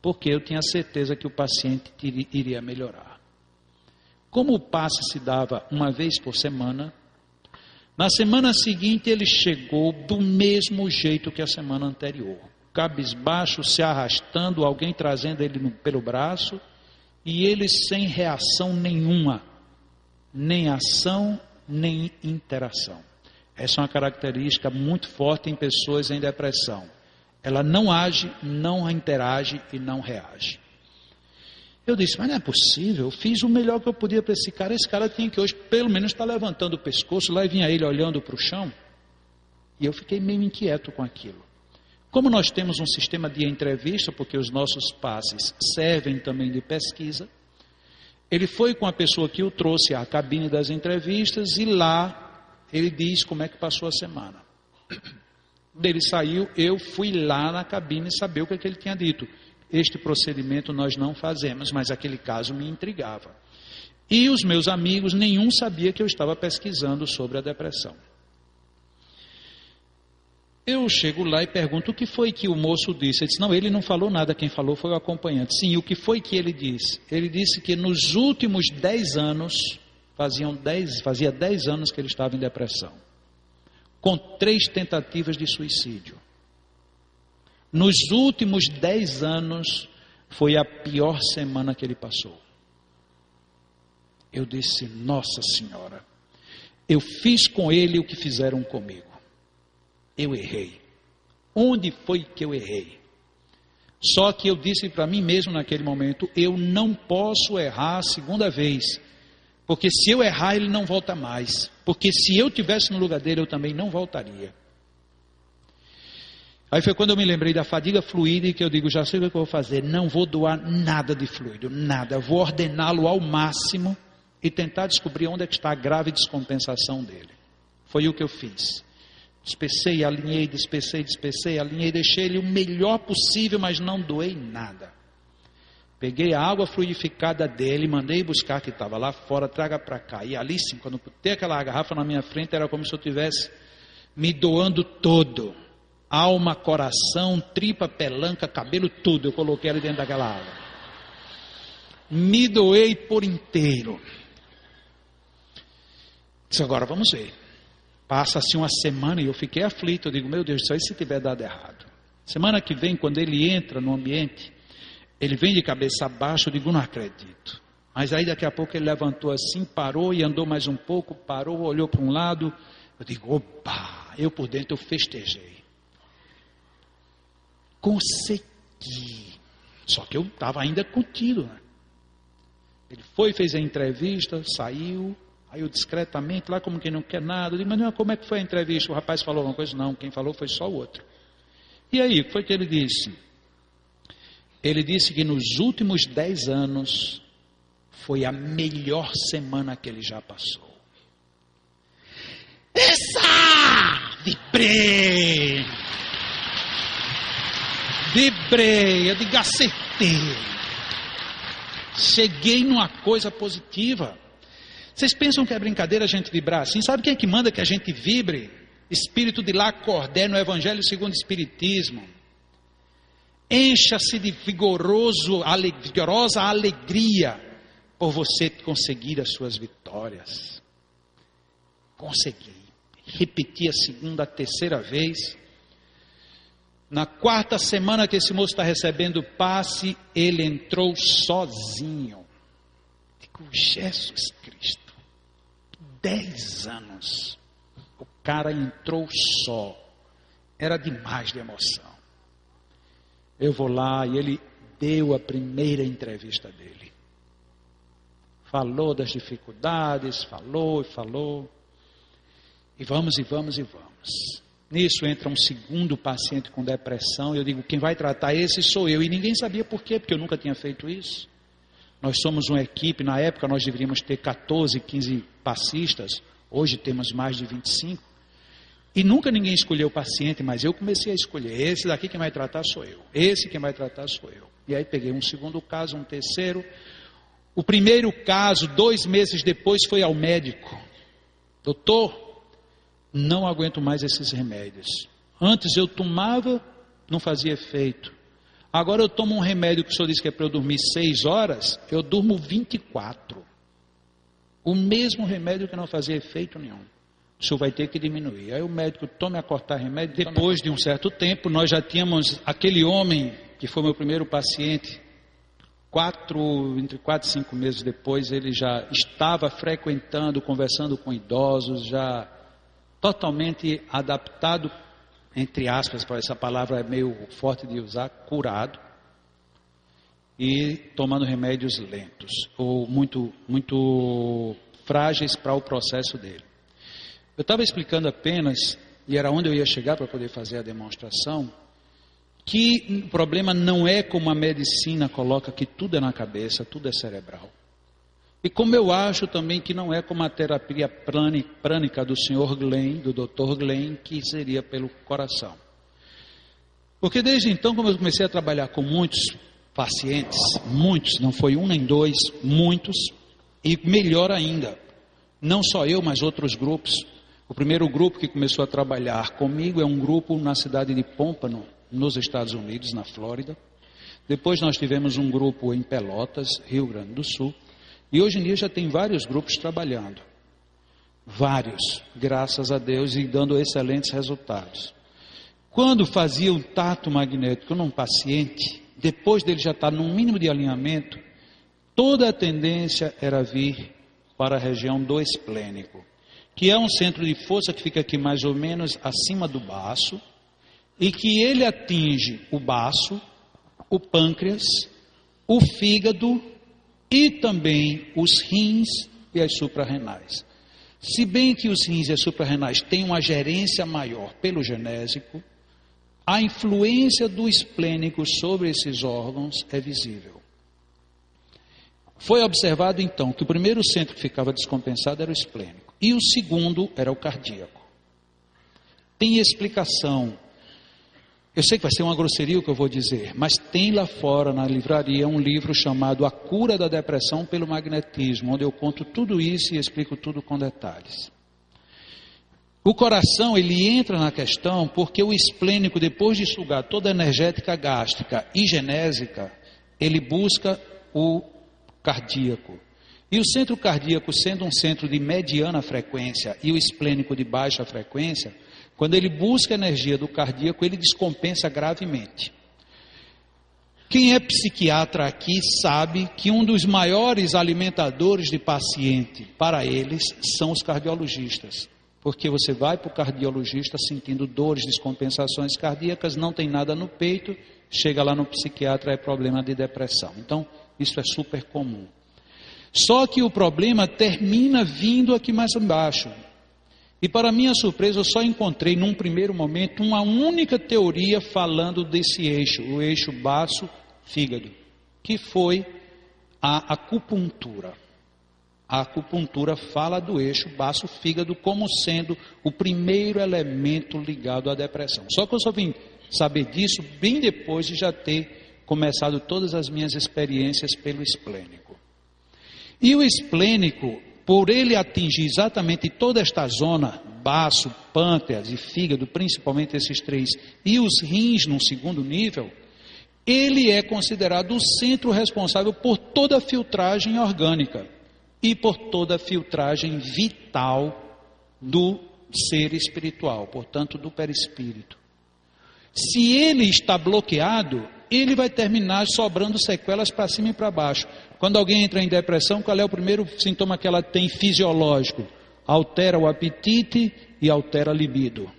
porque eu tinha certeza que o paciente iria melhorar. Como o passe se dava uma vez por semana, na semana seguinte ele chegou do mesmo jeito que a semana anterior. Cabisbaixo, se arrastando, alguém trazendo ele pelo braço, e ele sem reação nenhuma, nem ação, nem interação. Essa é uma característica muito forte em pessoas em depressão. Ela não age, não interage e não reage. Eu disse, mas não é possível, eu fiz o melhor que eu podia para esse cara. Esse cara tinha que hoje, pelo menos, estar tá levantando o pescoço. Lá vinha ele olhando para o chão. E eu fiquei meio inquieto com aquilo. Como nós temos um sistema de entrevista, porque os nossos passes servem também de pesquisa, ele foi com a pessoa que o trouxe à cabine das entrevistas e lá ele diz como é que passou a semana. Ele saiu, eu fui lá na cabine saber o que, é que ele tinha dito. Este procedimento nós não fazemos, mas aquele caso me intrigava. E os meus amigos, nenhum sabia que eu estava pesquisando sobre a depressão. Eu chego lá e pergunto o que foi que o moço disse. Ele disse: Não, ele não falou nada, quem falou foi o acompanhante. Sim, o que foi que ele disse? Ele disse que nos últimos dez anos, faziam dez, fazia dez anos que ele estava em depressão, com três tentativas de suicídio. Nos últimos dez anos, foi a pior semana que ele passou. Eu disse: Nossa Senhora, eu fiz com ele o que fizeram comigo eu errei. Onde foi que eu errei? Só que eu disse para mim mesmo naquele momento: eu não posso errar a segunda vez, porque se eu errar, ele não volta mais. Porque se eu tivesse no lugar dele, eu também não voltaria. Aí foi quando eu me lembrei da fadiga fluida e que eu digo: já sei o que eu vou fazer, não vou doar nada de fluido, nada, vou ordená-lo ao máximo e tentar descobrir onde é que está a grave descompensação dele. Foi o que eu fiz. Despecei, alinhei, despecei, despecei, alinhei, deixei ele o melhor possível, mas não doei nada. Peguei a água fluidificada dele, mandei buscar que estava lá fora, traga para cá. E ali sim, quando ter aquela garrafa na minha frente, era como se eu tivesse me doando todo. Alma, coração, tripa, pelanca, cabelo, tudo. Eu coloquei ali dentro daquela água. Me doei por inteiro. Disse, agora vamos ver. Passa-se uma semana e eu fiquei aflito. Eu digo, meu Deus, só se tiver dado errado. Semana que vem, quando ele entra no ambiente, ele vem de cabeça baixa. Eu digo, não acredito. Mas aí daqui a pouco ele levantou assim, parou e andou mais um pouco, parou, olhou para um lado. Eu digo, opa, eu por dentro eu festejei. Consegui. Só que eu estava ainda contido. Né? Ele foi, fez a entrevista, saiu, Aí eu discretamente, lá como quem não quer nada, eu digo, mas como é que foi a entrevista? O rapaz falou alguma coisa? Não, quem falou foi só o outro. E aí, o que foi que ele disse? Ele disse que nos últimos dez anos foi a melhor semana que ele já passou. Essa! Vibrei! Vibrei, eu digo, acertei. Cheguei numa coisa positiva. Vocês pensam que é brincadeira a gente vibrar assim? Sabe quem é que manda que a gente vibre? Espírito de Lacordé no Evangelho segundo o Espiritismo. Encha-se de vigoroso, vigorosa alegria por você conseguir as suas vitórias. Consegui. Repeti a segunda, a terceira vez. Na quarta semana que esse moço está recebendo passe, ele entrou sozinho. Digo, Jesus Cristo dez anos. O cara entrou só. Era demais de emoção. Eu vou lá e ele deu a primeira entrevista dele. Falou das dificuldades, falou e falou. E vamos, e vamos, e vamos. Nisso entra um segundo paciente com depressão. Eu digo: quem vai tratar esse sou eu. E ninguém sabia por quê, porque eu nunca tinha feito isso. Nós somos uma equipe, na época nós deveríamos ter 14, 15 passistas, hoje temos mais de 25. E nunca ninguém escolheu o paciente, mas eu comecei a escolher. Esse daqui quem vai tratar sou eu. Esse quem vai tratar sou eu. E aí peguei um segundo caso, um terceiro. O primeiro caso, dois meses depois, foi ao médico. Doutor, não aguento mais esses remédios. Antes eu tomava, não fazia efeito. Agora eu tomo um remédio que o senhor disse que é para eu dormir seis horas, eu durmo 24. O mesmo remédio que não fazia efeito nenhum. O senhor vai ter que diminuir. Aí o médico tome a cortar remédio. Depois de um certo tempo, nós já tínhamos aquele homem que foi meu primeiro paciente. Quatro, entre quatro e cinco meses depois, ele já estava frequentando, conversando com idosos, já totalmente adaptado, entre aspas, para essa palavra é meio forte de usar, curado e tomando remédios lentos ou muito, muito frágeis para o processo dele. Eu estava explicando apenas, e era onde eu ia chegar para poder fazer a demonstração, que o problema não é como a medicina coloca que tudo é na cabeça, tudo é cerebral. E como eu acho também que não é como a terapia prânica do Sr. Glenn, do Dr. Glenn, que seria pelo coração. Porque desde então, como eu comecei a trabalhar com muitos pacientes, muitos, não foi um nem dois, muitos, e melhor ainda, não só eu, mas outros grupos. O primeiro grupo que começou a trabalhar comigo é um grupo na cidade de Pompano, nos Estados Unidos, na Flórida. Depois nós tivemos um grupo em Pelotas, Rio Grande do Sul. E hoje em dia já tem vários grupos trabalhando. Vários, graças a Deus, e dando excelentes resultados. Quando fazia um tato magnético num paciente, depois dele já estar num mínimo de alinhamento, toda a tendência era vir para a região do esplênico, que é um centro de força que fica aqui mais ou menos acima do baço, e que ele atinge o baço, o pâncreas, o fígado e também os rins e as suprarrenais. Se bem que os rins e as suprarrenais têm uma gerência maior pelo genésico, a influência do esplênico sobre esses órgãos é visível. Foi observado então que o primeiro centro que ficava descompensado era o esplênico e o segundo era o cardíaco. Tem explicação. Eu sei que vai ser uma grosseria o que eu vou dizer, mas tem lá fora na livraria um livro chamado A Cura da Depressão pelo Magnetismo, onde eu conto tudo isso e explico tudo com detalhes. O coração, ele entra na questão porque o esplênico, depois de sugar toda a energética gástrica e genésica, ele busca o cardíaco. E o centro cardíaco, sendo um centro de mediana frequência e o esplênico de baixa frequência, quando ele busca a energia do cardíaco, ele descompensa gravemente. Quem é psiquiatra aqui sabe que um dos maiores alimentadores de paciente para eles são os cardiologistas. Porque você vai para o cardiologista sentindo dores, descompensações cardíacas, não tem nada no peito, chega lá no psiquiatra, é problema de depressão. Então, isso é super comum. Só que o problema termina vindo aqui mais embaixo. E para minha surpresa, eu só encontrei num primeiro momento uma única teoria falando desse eixo, o eixo baço-fígado, que foi a acupuntura. A acupuntura fala do eixo baço-fígado como sendo o primeiro elemento ligado à depressão. Só que eu só vim saber disso bem depois de já ter começado todas as minhas experiências pelo esplênico. E o esplênico, por ele atingir exatamente toda esta zona, baço, pâncreas e fígado, principalmente esses três, e os rins no segundo nível, ele é considerado o centro responsável por toda a filtragem orgânica e por toda a filtragem vital do ser espiritual, portanto, do perispírito. Se ele está bloqueado, ele vai terminar sobrando sequelas para cima e para baixo. Quando alguém entra em depressão, qual é o primeiro sintoma que ela tem fisiológico? Altera o apetite e altera a libido.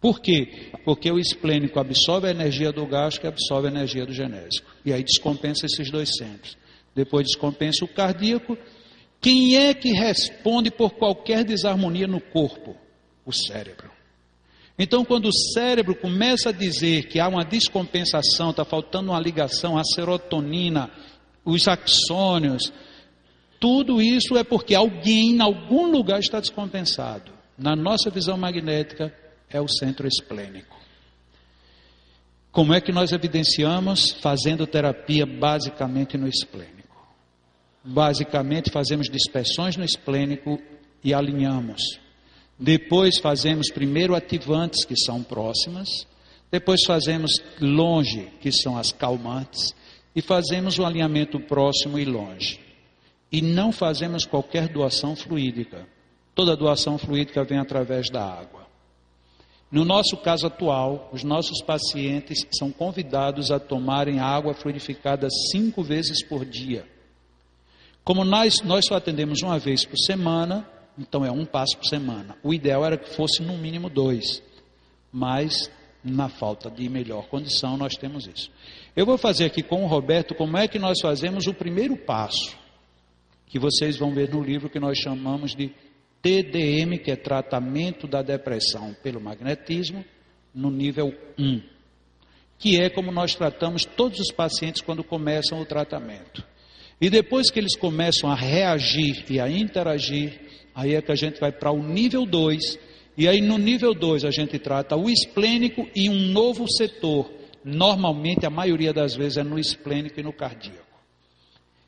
Por quê? Porque o esplênico absorve a energia do gasto e absorve a energia do genésico. E aí descompensa esses dois centros. Depois descompensa o cardíaco quem é que responde por qualquer desarmonia no corpo? O cérebro. Então, quando o cérebro começa a dizer que há uma descompensação, está faltando uma ligação, a serotonina, os axônios, tudo isso é porque alguém em algum lugar está descompensado. Na nossa visão magnética, é o centro esplênico. Como é que nós evidenciamos? Fazendo terapia basicamente no esplênico. Basicamente, fazemos dispersões no esplênico e alinhamos. Depois fazemos primeiro ativantes, que são próximas. Depois fazemos longe, que são as calmantes. E fazemos o alinhamento próximo e longe. E não fazemos qualquer doação fluídica. Toda doação fluídica vem através da água. No nosso caso atual, os nossos pacientes são convidados a tomarem água fluidificada cinco vezes por dia. Como nós, nós só atendemos uma vez por semana, então é um passo por semana. O ideal era que fosse no mínimo dois, mas na falta de melhor condição nós temos isso. Eu vou fazer aqui com o Roberto como é que nós fazemos o primeiro passo, que vocês vão ver no livro que nós chamamos de TDM, que é tratamento da depressão pelo magnetismo, no nível 1, que é como nós tratamos todos os pacientes quando começam o tratamento. E depois que eles começam a reagir e a interagir, aí é que a gente vai para o nível 2. E aí no nível 2 a gente trata o esplênico e um novo setor. Normalmente, a maioria das vezes é no esplênico e no cardíaco.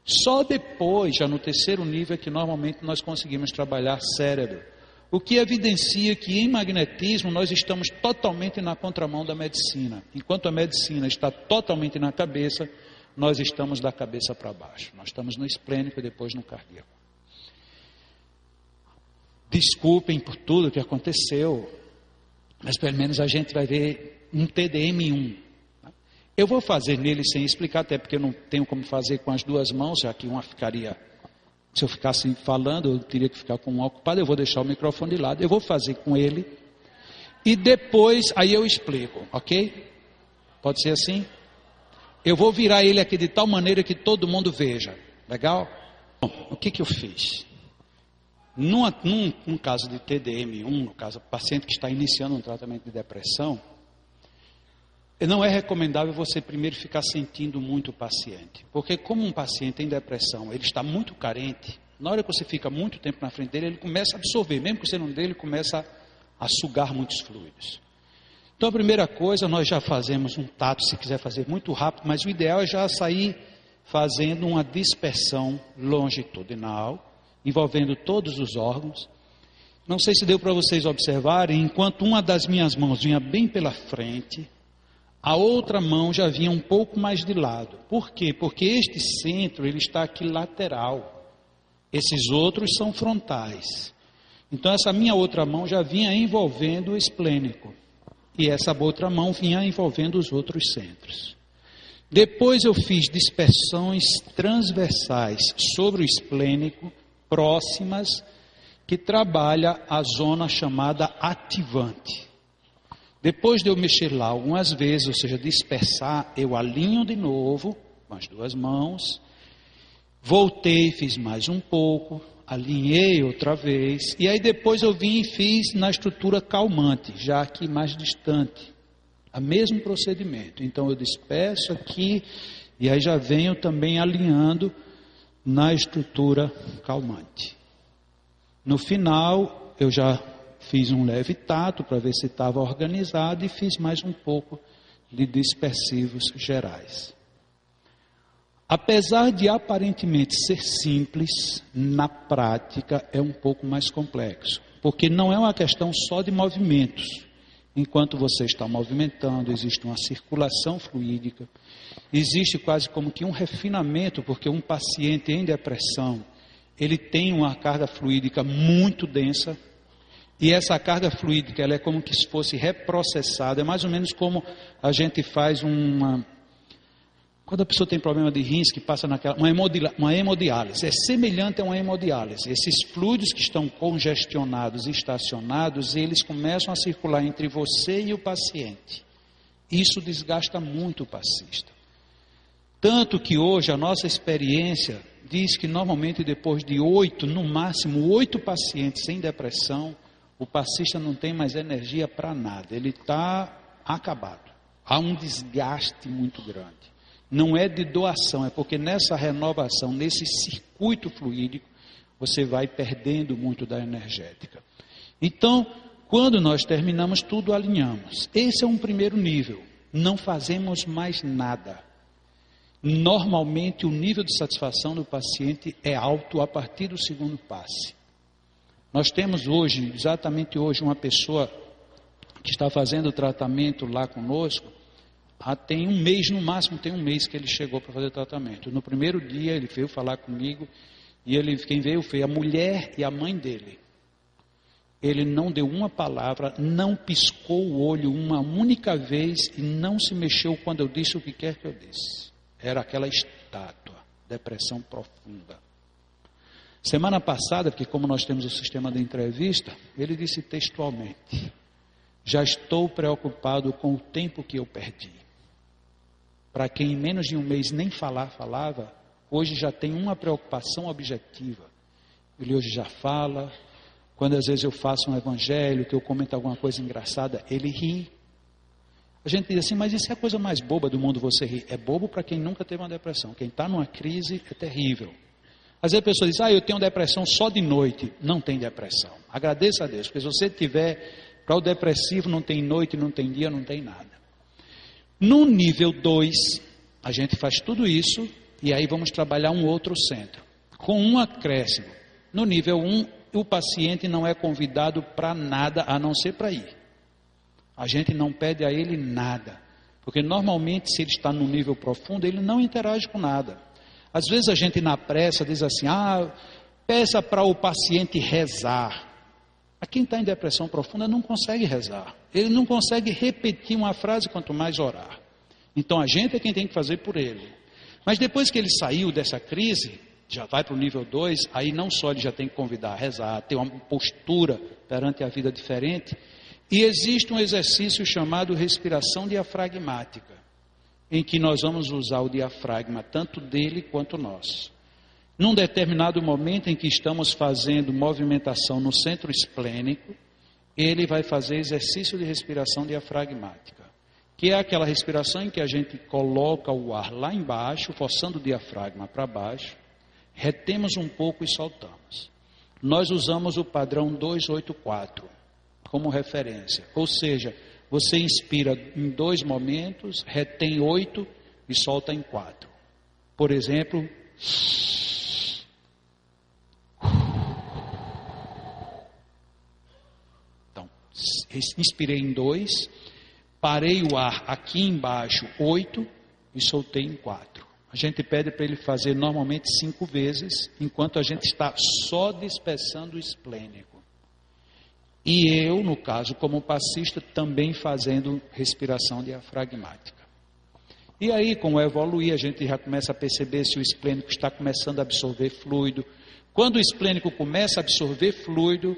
Só depois, já no terceiro nível, é que normalmente nós conseguimos trabalhar cérebro. O que evidencia que em magnetismo nós estamos totalmente na contramão da medicina. Enquanto a medicina está totalmente na cabeça, nós estamos da cabeça para baixo. Nós estamos no esplênico e depois no cardíaco. Desculpem por tudo que aconteceu, mas pelo menos a gente vai ver um TDM1. Eu vou fazer nele sem explicar, até porque eu não tenho como fazer com as duas mãos, já que uma ficaria. Se eu ficasse falando, eu teria que ficar com uma ocupada. Eu vou deixar o microfone de lado. Eu vou fazer com ele. E depois, aí eu explico, ok? Pode ser assim? Eu vou virar ele aqui de tal maneira que todo mundo veja. Legal? Bom, o que, que eu fiz? Numa, num, num caso de TDM1, no caso, paciente que está iniciando um tratamento de depressão, não é recomendável você primeiro ficar sentindo muito o paciente, porque como um paciente em depressão, ele está muito carente, na hora que você fica muito tempo na frente dele, ele começa a absorver, mesmo que você não dê, ele começa a, a sugar muitos fluidos. Então a primeira coisa, nós já fazemos um tato, se quiser fazer muito rápido, mas o ideal é já sair fazendo uma dispersão longitudinal, envolvendo todos os órgãos. Não sei se deu para vocês observarem, enquanto uma das minhas mãos vinha bem pela frente, a outra mão já vinha um pouco mais de lado. Por quê? Porque este centro ele está aqui lateral. Esses outros são frontais. Então essa minha outra mão já vinha envolvendo o esplênico e essa outra mão vinha envolvendo os outros centros. Depois eu fiz dispersões transversais sobre o esplênico, próximas, que trabalha a zona chamada ativante. Depois de eu mexer lá algumas vezes, ou seja, dispersar, eu alinho de novo com as duas mãos, voltei, fiz mais um pouco, alinhei outra vez, e aí depois eu vim e fiz na estrutura calmante, já aqui mais distante. O mesmo procedimento. Então eu despeço aqui, e aí já venho também alinhando na estrutura calmante. No final, eu já fiz um leve tato para ver se estava organizado e fiz mais um pouco de dispersivos gerais. Apesar de aparentemente ser simples, na prática é um pouco mais complexo, porque não é uma questão só de movimentos. Enquanto você está movimentando, existe uma circulação fluídica, existe quase como que um refinamento, porque um paciente em depressão, ele tem uma carga fluídica muito densa, e essa carga fluídica ela é como que se fosse reprocessada, é mais ou menos como a gente faz uma, quando a pessoa tem problema de rins, que passa naquela. Uma, uma hemodiálise. É semelhante a uma hemodiálise. Esses fluidos que estão congestionados e estacionados, eles começam a circular entre você e o paciente. Isso desgasta muito o passista. Tanto que hoje a nossa experiência diz que normalmente depois de oito, no máximo oito pacientes sem depressão, o passista não tem mais energia para nada. Ele está acabado. Há um desgaste muito grande não é de doação, é porque nessa renovação, nesse circuito fluídico, você vai perdendo muito da energética. Então, quando nós terminamos, tudo alinhamos. Esse é um primeiro nível. Não fazemos mais nada. Normalmente, o nível de satisfação do paciente é alto a partir do segundo passe. Nós temos hoje, exatamente hoje, uma pessoa que está fazendo o tratamento lá conosco, ah, tem um mês, no máximo tem um mês que ele chegou para fazer o tratamento. No primeiro dia ele veio falar comigo e ele, quem veio foi a mulher e a mãe dele. Ele não deu uma palavra, não piscou o olho uma única vez e não se mexeu quando eu disse o que quer que eu disse. Era aquela estátua, depressão profunda. Semana passada, porque como nós temos o sistema de entrevista, ele disse textualmente: Já estou preocupado com o tempo que eu perdi. Para quem em menos de um mês nem falar falava, hoje já tem uma preocupação objetiva. Ele hoje já fala, quando às vezes eu faço um evangelho, que eu comento alguma coisa engraçada, ele ri. A gente diz assim, mas isso é a coisa mais boba do mundo você rir. É bobo para quem nunca teve uma depressão. Quem está numa crise é terrível. Às vezes a pessoa diz, ah, eu tenho depressão só de noite. Não tem depressão. Agradeça a Deus, porque se você tiver, para o depressivo não tem noite, não tem dia, não tem nada. No nível 2, a gente faz tudo isso e aí vamos trabalhar um outro centro. Com um acréscimo. No nível 1, um, o paciente não é convidado para nada a não ser para ir. A gente não pede a ele nada, porque normalmente, se ele está no nível profundo, ele não interage com nada. Às vezes a gente, na pressa, diz assim: ah, peça para o paciente rezar. A quem está em depressão profunda não consegue rezar, ele não consegue repetir uma frase, quanto mais orar. Então a gente é quem tem que fazer por ele. Mas depois que ele saiu dessa crise, já vai para o nível 2, aí não só ele já tem que convidar a rezar, ter uma postura perante a vida diferente, e existe um exercício chamado respiração diafragmática, em que nós vamos usar o diafragma, tanto dele quanto nós. Num determinado momento em que estamos fazendo movimentação no centro esplênico, ele vai fazer exercício de respiração diafragmática, que é aquela respiração em que a gente coloca o ar lá embaixo, forçando o diafragma para baixo, retemos um pouco e soltamos. Nós usamos o padrão 284 como referência, ou seja, você inspira em dois momentos, retém oito e solta em quatro. Por exemplo, então, inspirei em dois, parei o ar aqui embaixo, oito, e soltei em quatro. A gente pede para ele fazer normalmente cinco vezes, enquanto a gente está só dispersando o esplênico. E eu, no caso, como passista, também fazendo respiração diafragmática. E aí, com evoluir, a gente já começa a perceber se o esplênico está começando a absorver fluido. Quando o esplênico começa a absorver fluido,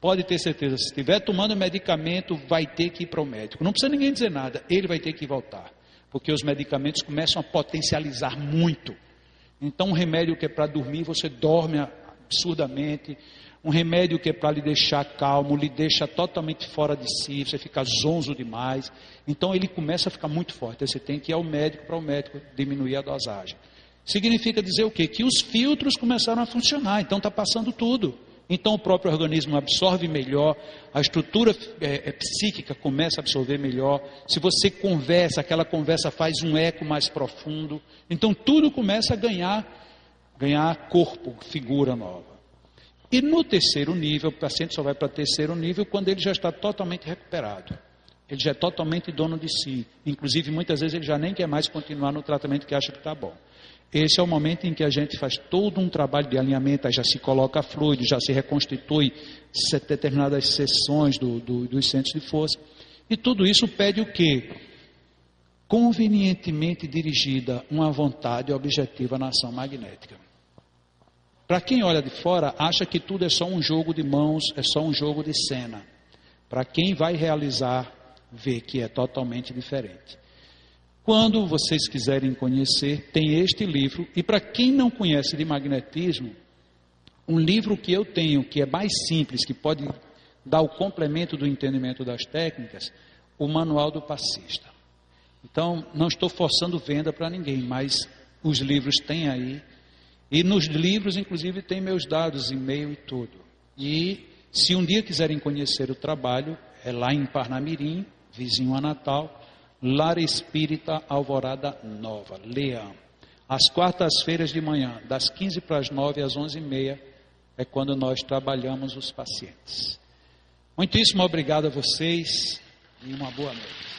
pode ter certeza, se estiver tomando medicamento, vai ter que ir para o médico. Não precisa ninguém dizer nada, ele vai ter que voltar porque os medicamentos começam a potencializar muito. Então, um remédio que é para dormir, você dorme absurdamente. Um remédio que é para lhe deixar calmo, lhe deixa totalmente fora de si, você fica zonzo demais. Então, ele começa a ficar muito forte. Aí você tem que ir ao médico para o médico diminuir a dosagem. Significa dizer o quê? Que os filtros começaram a funcionar, então está passando tudo. Então o próprio organismo absorve melhor, a estrutura é, é, psíquica começa a absorver melhor. Se você conversa, aquela conversa faz um eco mais profundo. Então tudo começa a ganhar, ganhar corpo, figura nova. E no terceiro nível, o paciente só vai para o terceiro nível quando ele já está totalmente recuperado. Ele já é totalmente dono de si. Inclusive, muitas vezes ele já nem quer mais continuar no tratamento que acha que está bom. Esse é o momento em que a gente faz todo um trabalho de alinhamento, aí já se coloca fluido, já se reconstitui determinadas seções do, do, dos centros de força. E tudo isso pede o quê? Convenientemente dirigida uma vontade objetiva na ação magnética. Para quem olha de fora, acha que tudo é só um jogo de mãos, é só um jogo de cena. Para quem vai realizar, vê que é totalmente diferente. Quando vocês quiserem conhecer, tem este livro. E para quem não conhece de magnetismo, um livro que eu tenho, que é mais simples, que pode dar o complemento do entendimento das técnicas, o Manual do Passista. Então, não estou forçando venda para ninguém, mas os livros têm aí. E nos livros, inclusive, tem meus dados, e-mail e tudo. E se um dia quiserem conhecer o trabalho, é lá em Parnamirim, vizinho a Natal, Lar Espírita Alvorada Nova, Leão. Às quartas-feiras de manhã, das 15 para as 9 às 11 e meia, é quando nós trabalhamos os pacientes. Muitíssimo obrigado a vocês e uma boa noite.